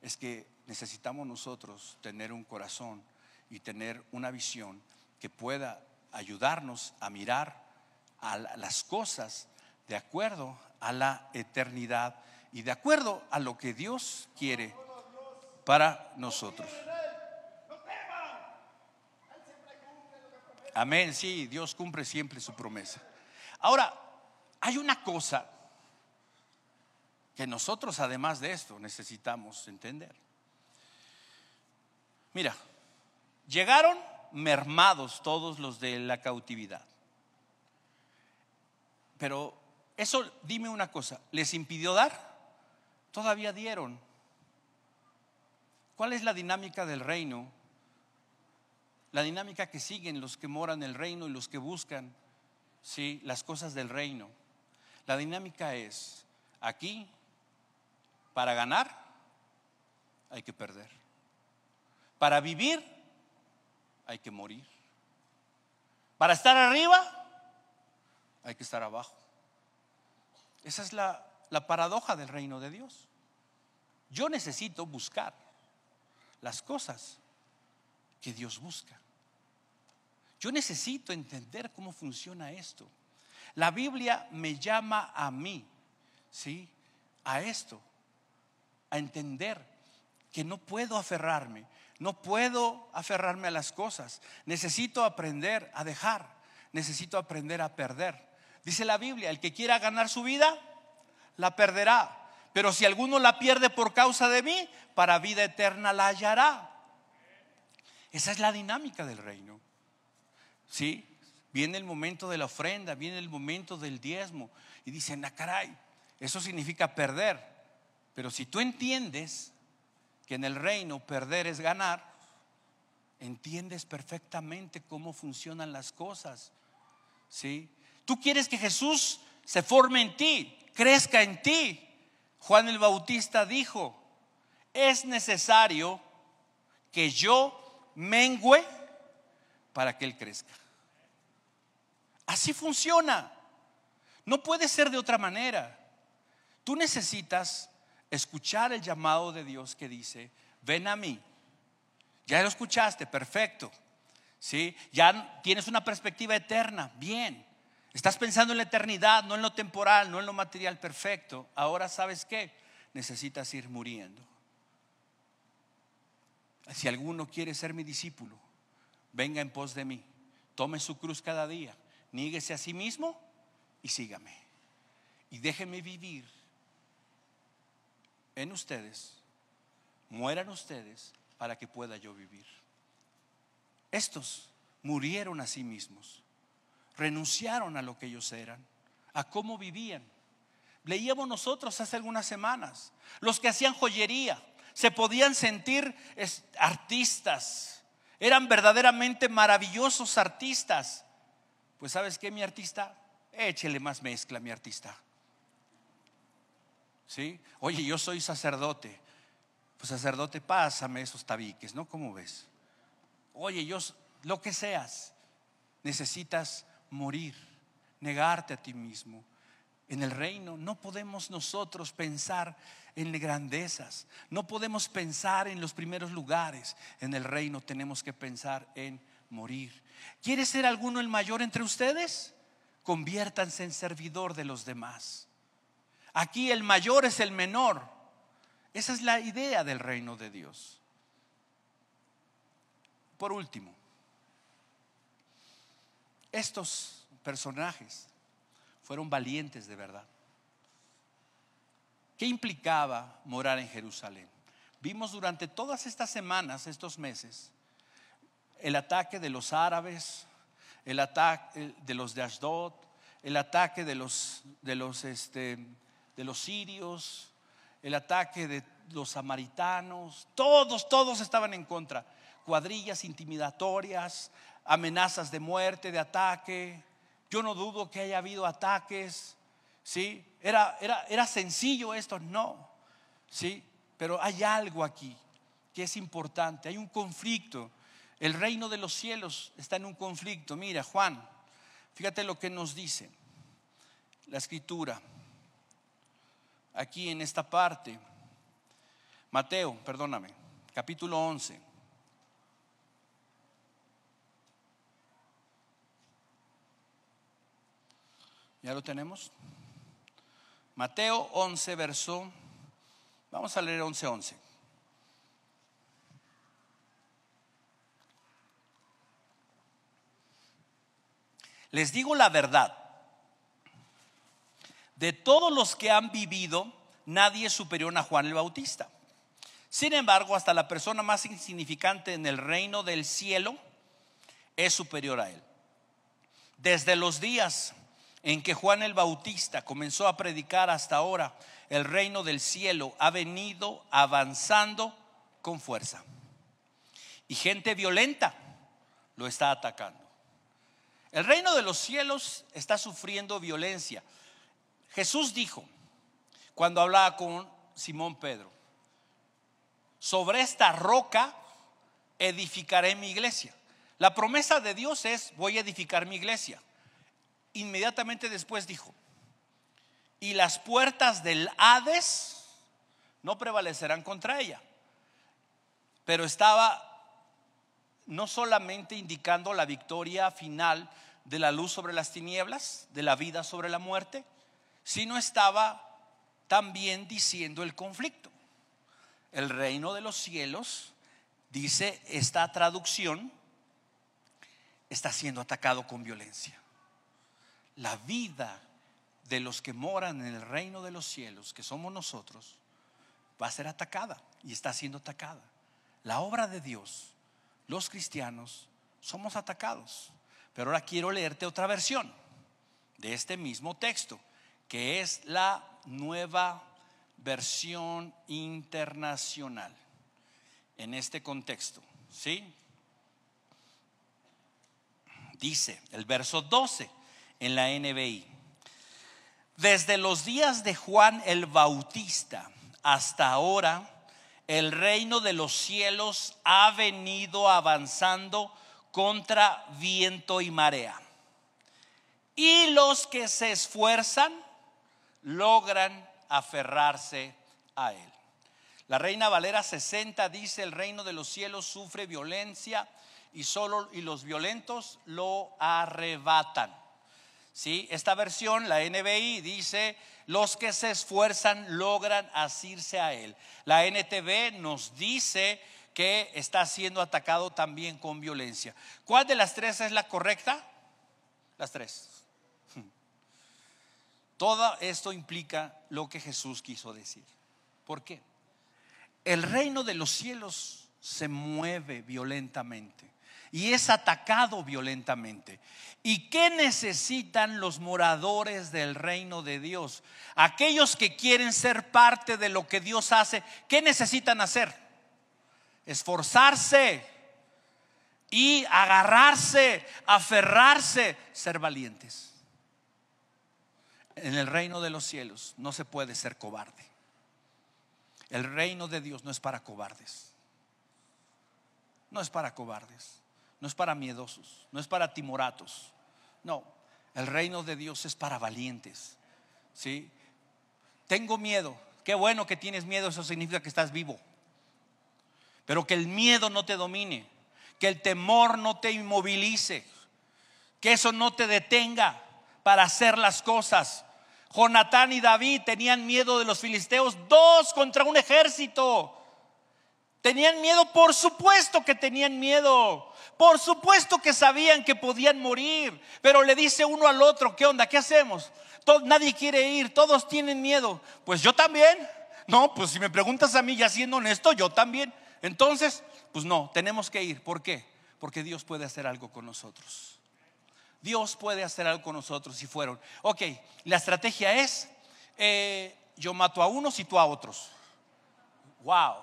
es que necesitamos nosotros tener un corazón y tener una visión que pueda ayudarnos a mirar a las cosas de acuerdo a la eternidad y de acuerdo a lo que Dios quiere para nosotros. Amén, sí, Dios cumple siempre su promesa. Ahora, hay una cosa que nosotros además de esto necesitamos entender. Mira, llegaron mermados todos los de la cautividad. Pero eso, dime una cosa, ¿les impidió dar? Todavía dieron. ¿Cuál es la dinámica del reino? La dinámica que siguen los que moran el reino y los que buscan ¿sí? las cosas del reino. La dinámica es, aquí, para ganar, hay que perder. Para vivir, hay que morir. Para estar arriba, hay que estar abajo. Esa es la, la paradoja del reino de Dios. Yo necesito buscar las cosas que Dios busca. Yo necesito entender cómo funciona esto. La Biblia me llama a mí, ¿sí? A esto, a entender que no puedo aferrarme, no puedo aferrarme a las cosas. Necesito aprender a dejar, necesito aprender a perder. Dice la Biblia, el que quiera ganar su vida, la perderá. Pero si alguno la pierde por causa de mí, para vida eterna la hallará. Esa es la dinámica del reino. ¿Sí? Viene el momento de la ofrenda, viene el momento del diezmo. Y dicen, ah, caray, eso significa perder. Pero si tú entiendes que en el reino perder es ganar, entiendes perfectamente cómo funcionan las cosas. ¿Sí? Tú quieres que Jesús se forme en ti, crezca en ti. Juan el Bautista dijo, es necesario que yo mengüe para que Él crezca. Así funciona. No puede ser de otra manera. Tú necesitas escuchar el llamado de Dios que dice, ven a mí, Ya lo escuchaste, perfecto. ¿Sí? Ya tienes una perspectiva eterna, bien. Estás pensando en la eternidad, no en lo temporal, no en lo material, perfecto. Ahora sabes qué? Necesitas ir muriendo. Si alguno quiere ser mi discípulo, venga en pos de mí, tome su cruz cada día, níguese a sí mismo y sígame. Y déjeme vivir en ustedes, mueran ustedes para que pueda yo vivir. Estos murieron a sí mismos, renunciaron a lo que ellos eran, a cómo vivían. Leíamos nosotros hace algunas semanas, los que hacían joyería, se podían sentir artistas, eran verdaderamente maravillosos artistas. Pues sabes qué, mi artista, échele más mezcla, mi artista. Oye, yo soy sacerdote. Pues sacerdote, pásame esos tabiques, ¿no? ¿Cómo ves? Oye, yo, lo que seas, necesitas morir, negarte a ti mismo. En el reino no podemos nosotros pensar en grandezas, no podemos pensar en los primeros lugares. En el reino tenemos que pensar en morir. ¿Quiere ser alguno el mayor entre ustedes? Conviértanse en servidor de los demás. Aquí el mayor es el menor. Esa es la idea del reino de Dios. Por último, estos personajes fueron valientes de verdad. ¿Qué implicaba morar en Jerusalén? Vimos durante todas estas semanas, estos meses, el ataque de los árabes, el ataque de los de Ashdod, el ataque de los, de los, este, de los sirios, el ataque de los samaritanos, todos, todos estaban en contra. Cuadrillas intimidatorias, amenazas de muerte, de ataque. Yo no dudo que haya habido ataques, ¿sí? Era, era, era sencillo esto, no, ¿sí? Pero hay algo aquí que es importante, hay un conflicto. El reino de los cielos está en un conflicto. Mira, Juan, fíjate lo que nos dice la escritura aquí en esta parte. Mateo, perdóname, capítulo 11. ¿Ya lo tenemos? Mateo 11, verso. Vamos a leer 11, 11. Les digo la verdad. De todos los que han vivido, nadie es superior a Juan el Bautista. Sin embargo, hasta la persona más insignificante en el reino del cielo es superior a él. Desde los días en que Juan el Bautista comenzó a predicar hasta ahora, el reino del cielo ha venido avanzando con fuerza. Y gente violenta lo está atacando. El reino de los cielos está sufriendo violencia. Jesús dijo, cuando hablaba con Simón Pedro, sobre esta roca edificaré mi iglesia. La promesa de Dios es, voy a edificar mi iglesia. Inmediatamente después dijo, y las puertas del Hades no prevalecerán contra ella. Pero estaba no solamente indicando la victoria final de la luz sobre las tinieblas, de la vida sobre la muerte, sino estaba también diciendo el conflicto. El reino de los cielos, dice esta traducción, está siendo atacado con violencia. La vida de los que moran en el reino de los cielos, que somos nosotros, va a ser atacada y está siendo atacada. La obra de Dios, los cristianos, somos atacados. Pero ahora quiero leerte otra versión de este mismo texto que es la nueva versión internacional en este contexto. ¿Sí? Dice el verso 12 en la NBI. Desde los días de Juan el Bautista hasta ahora, el reino de los cielos ha venido avanzando contra viento y marea. Y los que se esfuerzan logran aferrarse a Él. La Reina Valera 60 dice, el reino de los cielos sufre violencia y solo y los violentos lo arrebatan. ¿Sí? Esta versión, la NBI, dice, los que se esfuerzan logran asirse a él. La NTV nos dice que está siendo atacado también con violencia. ¿Cuál de las tres es la correcta? Las tres. Todo esto implica lo que Jesús quiso decir. ¿Por qué? El reino de los cielos se mueve violentamente y es atacado violentamente. ¿Y qué necesitan los moradores del reino de Dios? Aquellos que quieren ser parte de lo que Dios hace, ¿qué necesitan hacer? Esforzarse y agarrarse, aferrarse, ser valientes. En el reino de los cielos no se puede ser cobarde. El reino de Dios no es para cobardes. No es para cobardes no es para miedosos, no es para timoratos. No, el reino de Dios es para valientes. ¿Sí? Tengo miedo. Qué bueno que tienes miedo, eso significa que estás vivo. Pero que el miedo no te domine, que el temor no te inmovilice, que eso no te detenga para hacer las cosas. Jonatán y David tenían miedo de los filisteos, dos contra un ejército. Tenían miedo, por supuesto que tenían miedo. Por supuesto que sabían que podían morir, pero le dice uno al otro, ¿qué onda? ¿Qué hacemos? nadie quiere ir, todos tienen miedo. Pues yo también. No, pues si me preguntas a mí, ya siendo honesto, yo también. Entonces, pues no, tenemos que ir. ¿Por qué? Porque Dios puede hacer algo con nosotros. Dios puede hacer algo con nosotros si fueron. Ok, la estrategia es, eh, yo mato a unos y tú a otros. Wow,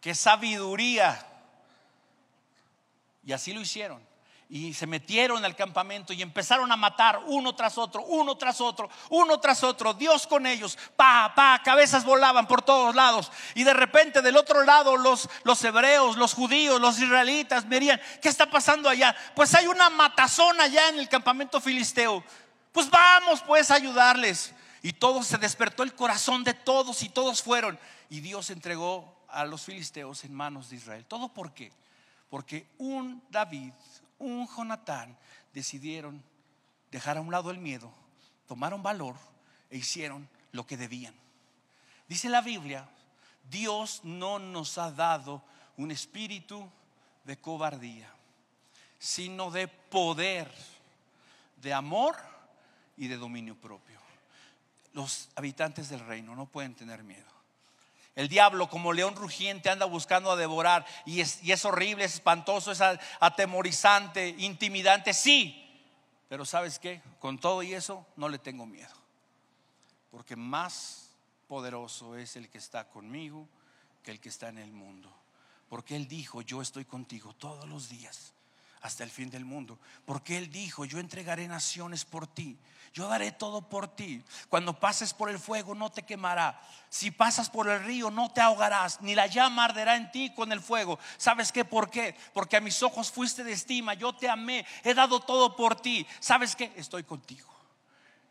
qué sabiduría y así lo hicieron. Y se metieron al campamento y empezaron a matar uno tras otro, uno tras otro, uno tras otro. Dios con ellos, pa, pa, cabezas volaban por todos lados. Y de repente del otro lado los, los hebreos, los judíos, los israelitas verían, ¿qué está pasando allá? Pues hay una matazón allá en el campamento filisteo. Pues vamos pues a ayudarles. Y todo se despertó el corazón de todos y todos fueron. Y Dios entregó a los filisteos en manos de Israel. ¿Todo por qué? Porque un David, un Jonatán decidieron dejar a un lado el miedo, tomaron valor e hicieron lo que debían. Dice la Biblia, Dios no nos ha dado un espíritu de cobardía, sino de poder, de amor y de dominio propio. Los habitantes del reino no pueden tener miedo. El diablo como león rugiente anda buscando a devorar y es, horrible, es espantoso, es atemorizante, intimidante, sí. Pero sabes qué, con todo y eso no le tengo miedo. Porque más poderoso es el que está conmigo que el que está en el mundo. Porque Él dijo, yo estoy contigo todos los días hasta el fin del mundo. Porque Él dijo, yo entregaré naciones por ti, yo daré todo por ti. Cuando pases por el fuego no te quemará. Si pasas por el río no te ahogarás, ni la llama arderá en ti con el fuego. ¿Sabes qué? ¿Por qué? Porque a mis ojos fuiste de estima, yo te amé, he dado todo por ti. ¿Sabes qué? Estoy contigo.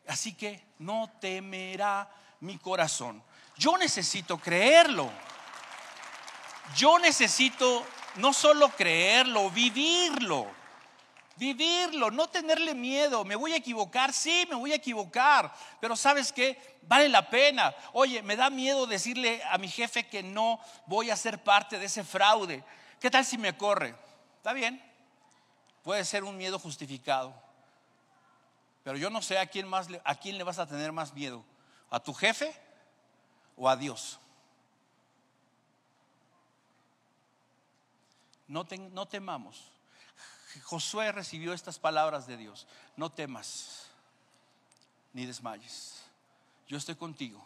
Así que no temerá mi corazón. Yo necesito creerlo. Yo necesito no solo creerlo, vivirlo. Vivirlo, no tenerle miedo. Me voy a equivocar, sí, me voy a equivocar. Pero sabes qué, vale la pena. Oye, me da miedo decirle a mi jefe que no voy a ser parte de ese fraude. ¿Qué tal si me corre? Está bien, puede ser un miedo justificado. Pero yo no sé a quién, más, a quién le vas a tener más miedo. ¿A tu jefe o a Dios? no, temamos. Josué recibió estas palabras de Dios. No temas ni desmayes. Yo estoy contigo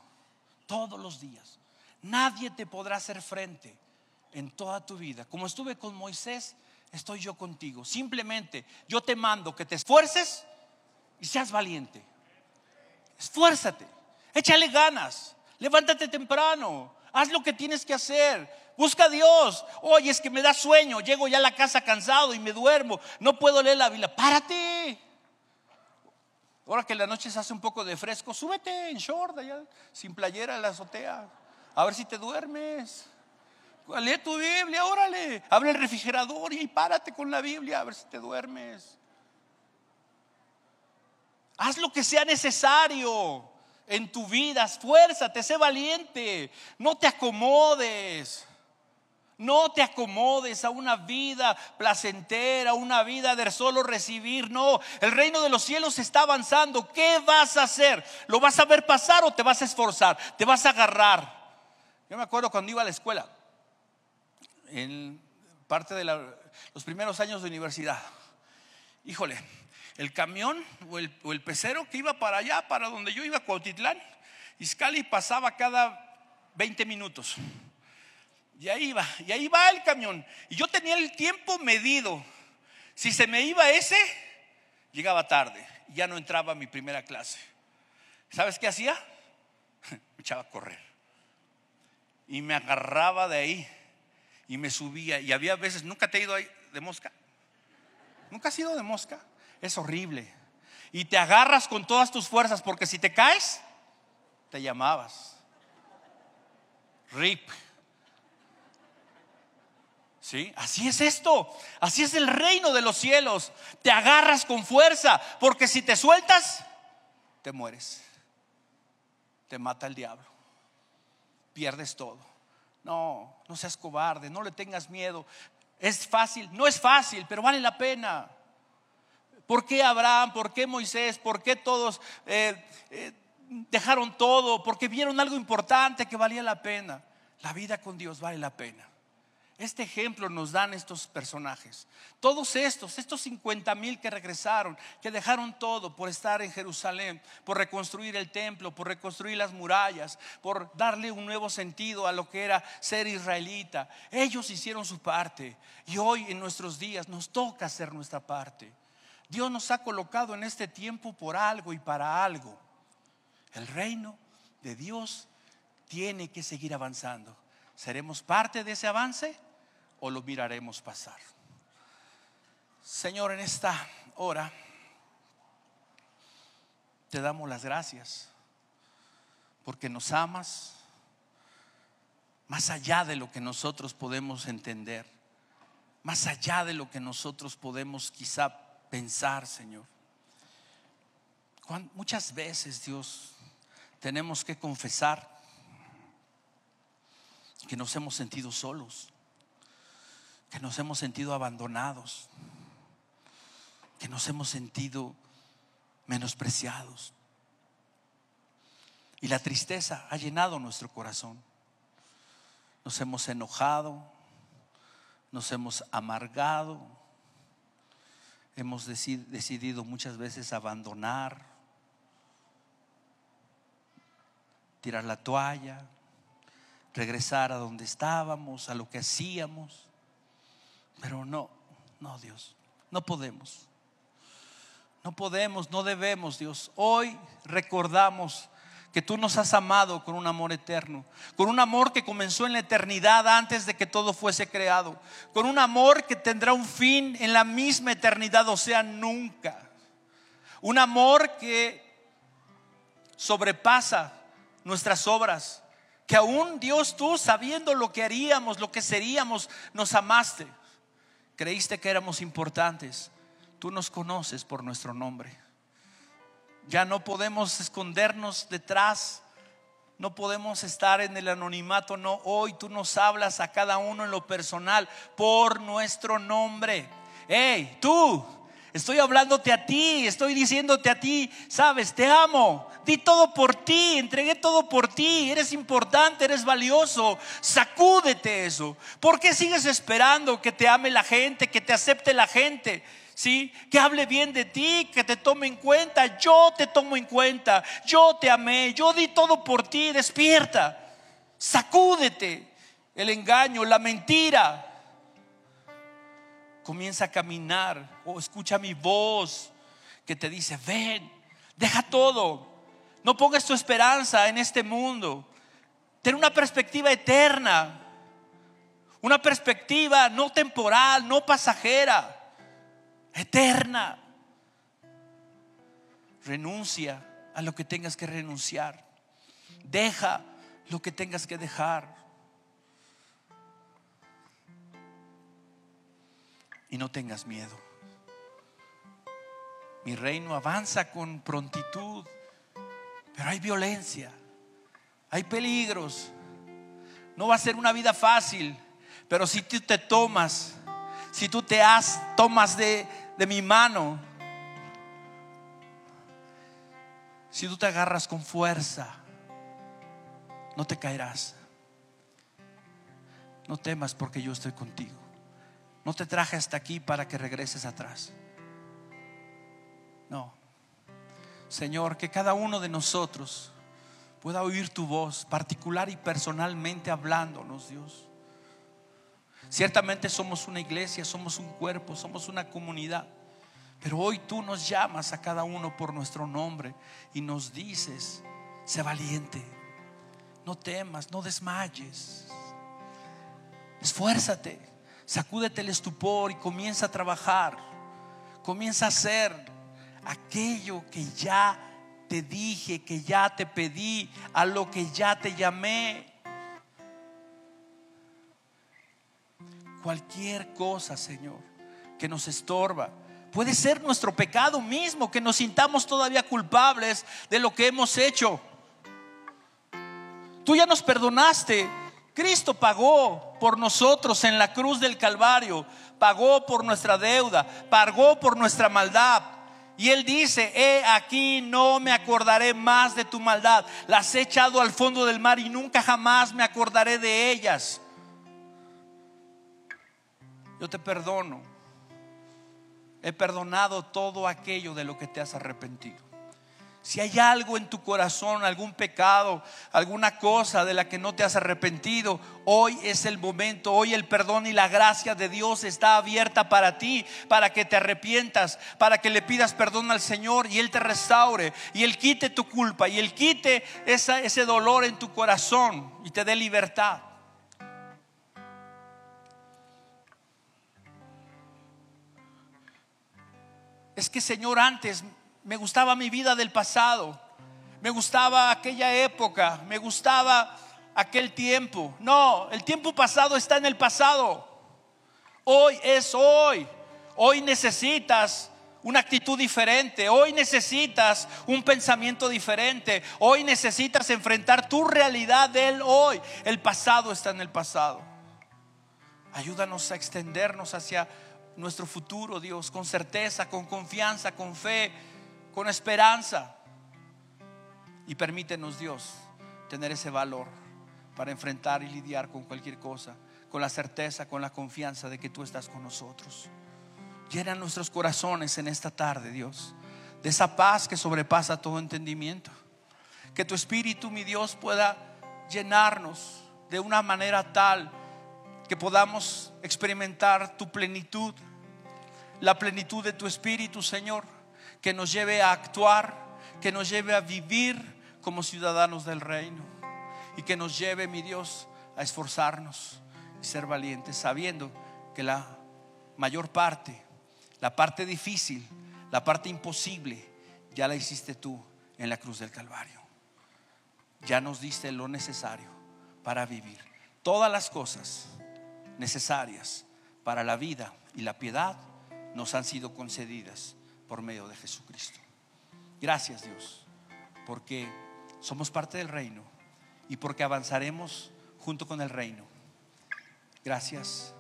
todos los días. Nadie te podrá hacer frente en toda tu vida. Como estuve con Moisés, estoy yo contigo. Simplemente yo te mando que te esfuerces y seas valiente. Esfuérzate, échale ganas, levántate temprano, haz lo que tienes que hacer. Busca a Dios. Oye, es que me da sueño. Llego ya a la casa cansado y me duermo. No puedo leer la Biblia. Párate. Ahora que la noche se hace un poco de fresco, súbete en short allá, sin playera en la azotea. A ver si te duermes. Lee tu Biblia, órale. Abre el refrigerador y párate con la Biblia a ver si te duermes. Haz lo que sea necesario en tu vida. Esfuérzate, sé valiente. No te acomodes. No te acomodes a una vida placentera, una vida de solo recibir. No, el reino de los cielos está avanzando. ¿Qué vas a hacer? ¿Lo vas a ver pasar o te vas a esforzar? ¿Te vas a agarrar? Yo me acuerdo cuando iba a la escuela, en parte de los primeros años de universidad. Híjole, el camión o el, pecero que iba para allá, para donde yo iba, Cuautitlán, Iscali pasaba cada 20 minutos. Y ahí iba, y ahí va el camión. Y yo tenía el tiempo medido. Si se me iba ese, llegaba tarde. Ya no entraba mi primera clase. ¿Sabes qué hacía? Me echaba a correr. Y me agarraba de ahí. Y me subía. Y había veces, ¿nunca te he ido ahí de mosca? ¿Nunca has ido de mosca? Es horrible. Y te agarras con todas tus fuerzas porque si te caes, te llamabas. Rip. ¿Sí? Así es esto. Así es el reino de los cielos. Te agarras con fuerza porque si te sueltas, te mueres. Te mata el diablo. Pierdes todo. No, no seas cobarde, no le tengas miedo. Es fácil, no es fácil, pero vale la pena. ¿Por qué Abraham? ¿Por qué Moisés? ¿Por qué todos eh, eh, dejaron todo? Porque vieron algo importante que valía la pena. La vida con Dios vale la pena. Este ejemplo nos dan estos personajes. Todos estos, estos 50 mil que regresaron, que dejaron todo por estar en Jerusalén, por reconstruir el templo, por reconstruir las murallas, por darle un nuevo sentido a lo que era ser israelita. Ellos hicieron su parte y hoy en nuestros días nos toca hacer nuestra parte. Dios nos ha colocado en este tiempo por algo y para algo. El reino de Dios tiene que seguir avanzando. ¿Seremos parte de ese avance o lo miraremos pasar? Señor, en esta hora te damos las gracias porque nos amas más allá de lo que nosotros podemos entender, más allá de lo que nosotros podemos quizá pensar, Señor. Muchas veces, Dios, tenemos que confesar que nos hemos sentido solos, que nos hemos sentido abandonados, que nos hemos sentido menospreciados. Y la tristeza ha llenado nuestro corazón. Nos hemos enojado, nos hemos amargado, hemos decidido muchas veces abandonar, tirar la toalla, regresar a donde estábamos, a lo que hacíamos. Pero no, no Dios, no podemos. No podemos, no debemos, Dios. Hoy recordamos que tú nos has amado con un amor eterno, con un amor que comenzó en la eternidad antes de que todo fuese creado, con un amor que tendrá un fin en la misma eternidad, o sea, nunca. Un amor que sobrepasa nuestras obras, que aún Dios tú, sabiendo lo que haríamos, lo que seríamos, nos amaste. Creíste que éramos importantes. Tú nos conoces por nuestro nombre. Ya no podemos escondernos detrás, no podemos estar en el anonimato, no, hoy tú nos hablas a cada uno en lo personal por nuestro nombre. Hey, tú, estoy hablándote a ti, estoy diciéndote a ti, sabes, te amo, di todo por ti, entregué todo por ti, eres importante, eres valioso, sacúdete eso. ¿Por qué sigues esperando que te ame la gente, que te acepte la gente? ¿sí? Que hable bien de ti, que te tome en cuenta. Yo te tomo en cuenta. Yo te amé. Yo di todo por ti. Despierta. Sacúdete el engaño, la mentira. Comienza a caminar o escucha mi voz que te dice, ven, deja todo. No pongas tu esperanza en este mundo. Ten una perspectiva eterna. Una perspectiva no temporal, no pasajera eterna. Renuncia a lo que tengas que renunciar. Deja lo que tengas que dejar. Y no tengas miedo. Mi reino avanza con prontitud, pero hay violencia, hay peligros. No va a ser una vida fácil, pero si tú te tomas, si tú te has, tomas de, de mi mano, si tú te agarras con fuerza, no te caerás. No temas porque yo estoy contigo. No te traje hasta aquí para que regreses atrás. No. Señor, que cada uno de nosotros pueda oír tu voz, particular y personalmente hablándonos, Dios. Ciertamente somos una iglesia, somos un cuerpo, somos una comunidad. Pero hoy tú nos llamas a cada uno por nuestro nombre y nos dices, sé valiente, no temas, no desmayes, esfuérzate, sacúdete el estupor y comienza a trabajar, comienza a hacer aquello que ya te dije, que ya te pedí, a lo que ya te llamé. Cualquier cosa, Señor, que nos estorba. Puede ser nuestro pecado mismo, que nos sintamos todavía culpables de lo que hemos hecho. Tú ya nos perdonaste. Cristo pagó por nosotros en la cruz del Calvario. Pagó por nuestra deuda. Pagó por nuestra maldad. Y él dice, he aquí no me acordaré más de tu maldad. Las he echado al fondo del mar y nunca jamás me acordaré de ellas. Yo te perdono. He perdonado todo aquello de lo que te has arrepentido. Si hay algo en tu corazón, algún pecado, alguna cosa de la que no te has arrepentido, hoy es el momento, hoy el perdón y la gracia de Dios está abierta para ti, para que te arrepientas, para que le pidas perdón al Señor y Él te restaure y Él quite tu culpa y Él quite ese dolor en tu corazón y te dé libertad. Es que Señor, antes me gustaba mi vida del pasado, me gustaba aquella época, me gustaba aquel tiempo. No, el tiempo pasado está en el pasado. Hoy es hoy. Hoy necesitas una actitud diferente. Hoy necesitas un pensamiento diferente. Hoy necesitas enfrentar tu realidad del hoy. El pasado está en el pasado. Ayúdanos a extendernos hacia nuestro futuro, Dios, con certeza, con confianza, con fe con esperanza. Y permítenos, Dios, tener ese valor para enfrentar y lidiar con cualquier cosa, con la certeza, con la confianza de que tú estás con nosotros. Llena nuestros corazones en esta tarde, Dios, de esa paz que sobrepasa todo entendimiento. Que tu Espíritu, mi Dios, pueda llenarnos de una manera tal que podamos experimentar tu plenitud, la plenitud de tu Espíritu, Señor que nos lleve a actuar, que nos lleve a vivir como ciudadanos del reino y que nos lleve, mi Dios, a esforzarnos y ser valientes, sabiendo que la mayor parte, la parte difícil, la parte imposible, ya la hiciste tú en la cruz del Calvario. Ya nos diste lo necesario para vivir. Todas las cosas necesarias para la vida y la piedad nos han sido concedidas por medio de Jesucristo. Gracias Dios, porque somos parte del reino y porque avanzaremos junto con el reino. Gracias,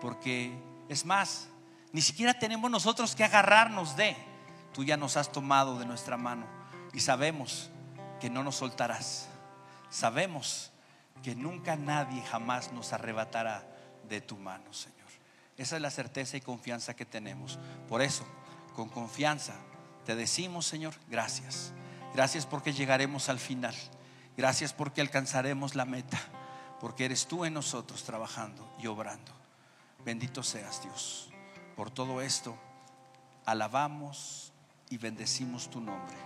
porque es más, ni siquiera tenemos nosotros que agarrarnos de, tú ya nos has tomado de nuestra mano y sabemos que no nos soltarás. Sabemos que nunca nadie jamás nos arrebatará de tu mano, Señor. Esa es la certeza y confianza que tenemos. Por eso, con confianza, te decimos, Señor, gracias. Gracias porque llegaremos al final. Gracias porque alcanzaremos la meta. Porque eres tú en nosotros trabajando y obrando. Bendito seas Dios. Por todo esto, alabamos y bendecimos tu nombre.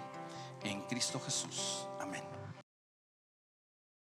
En Cristo Jesús. Amén.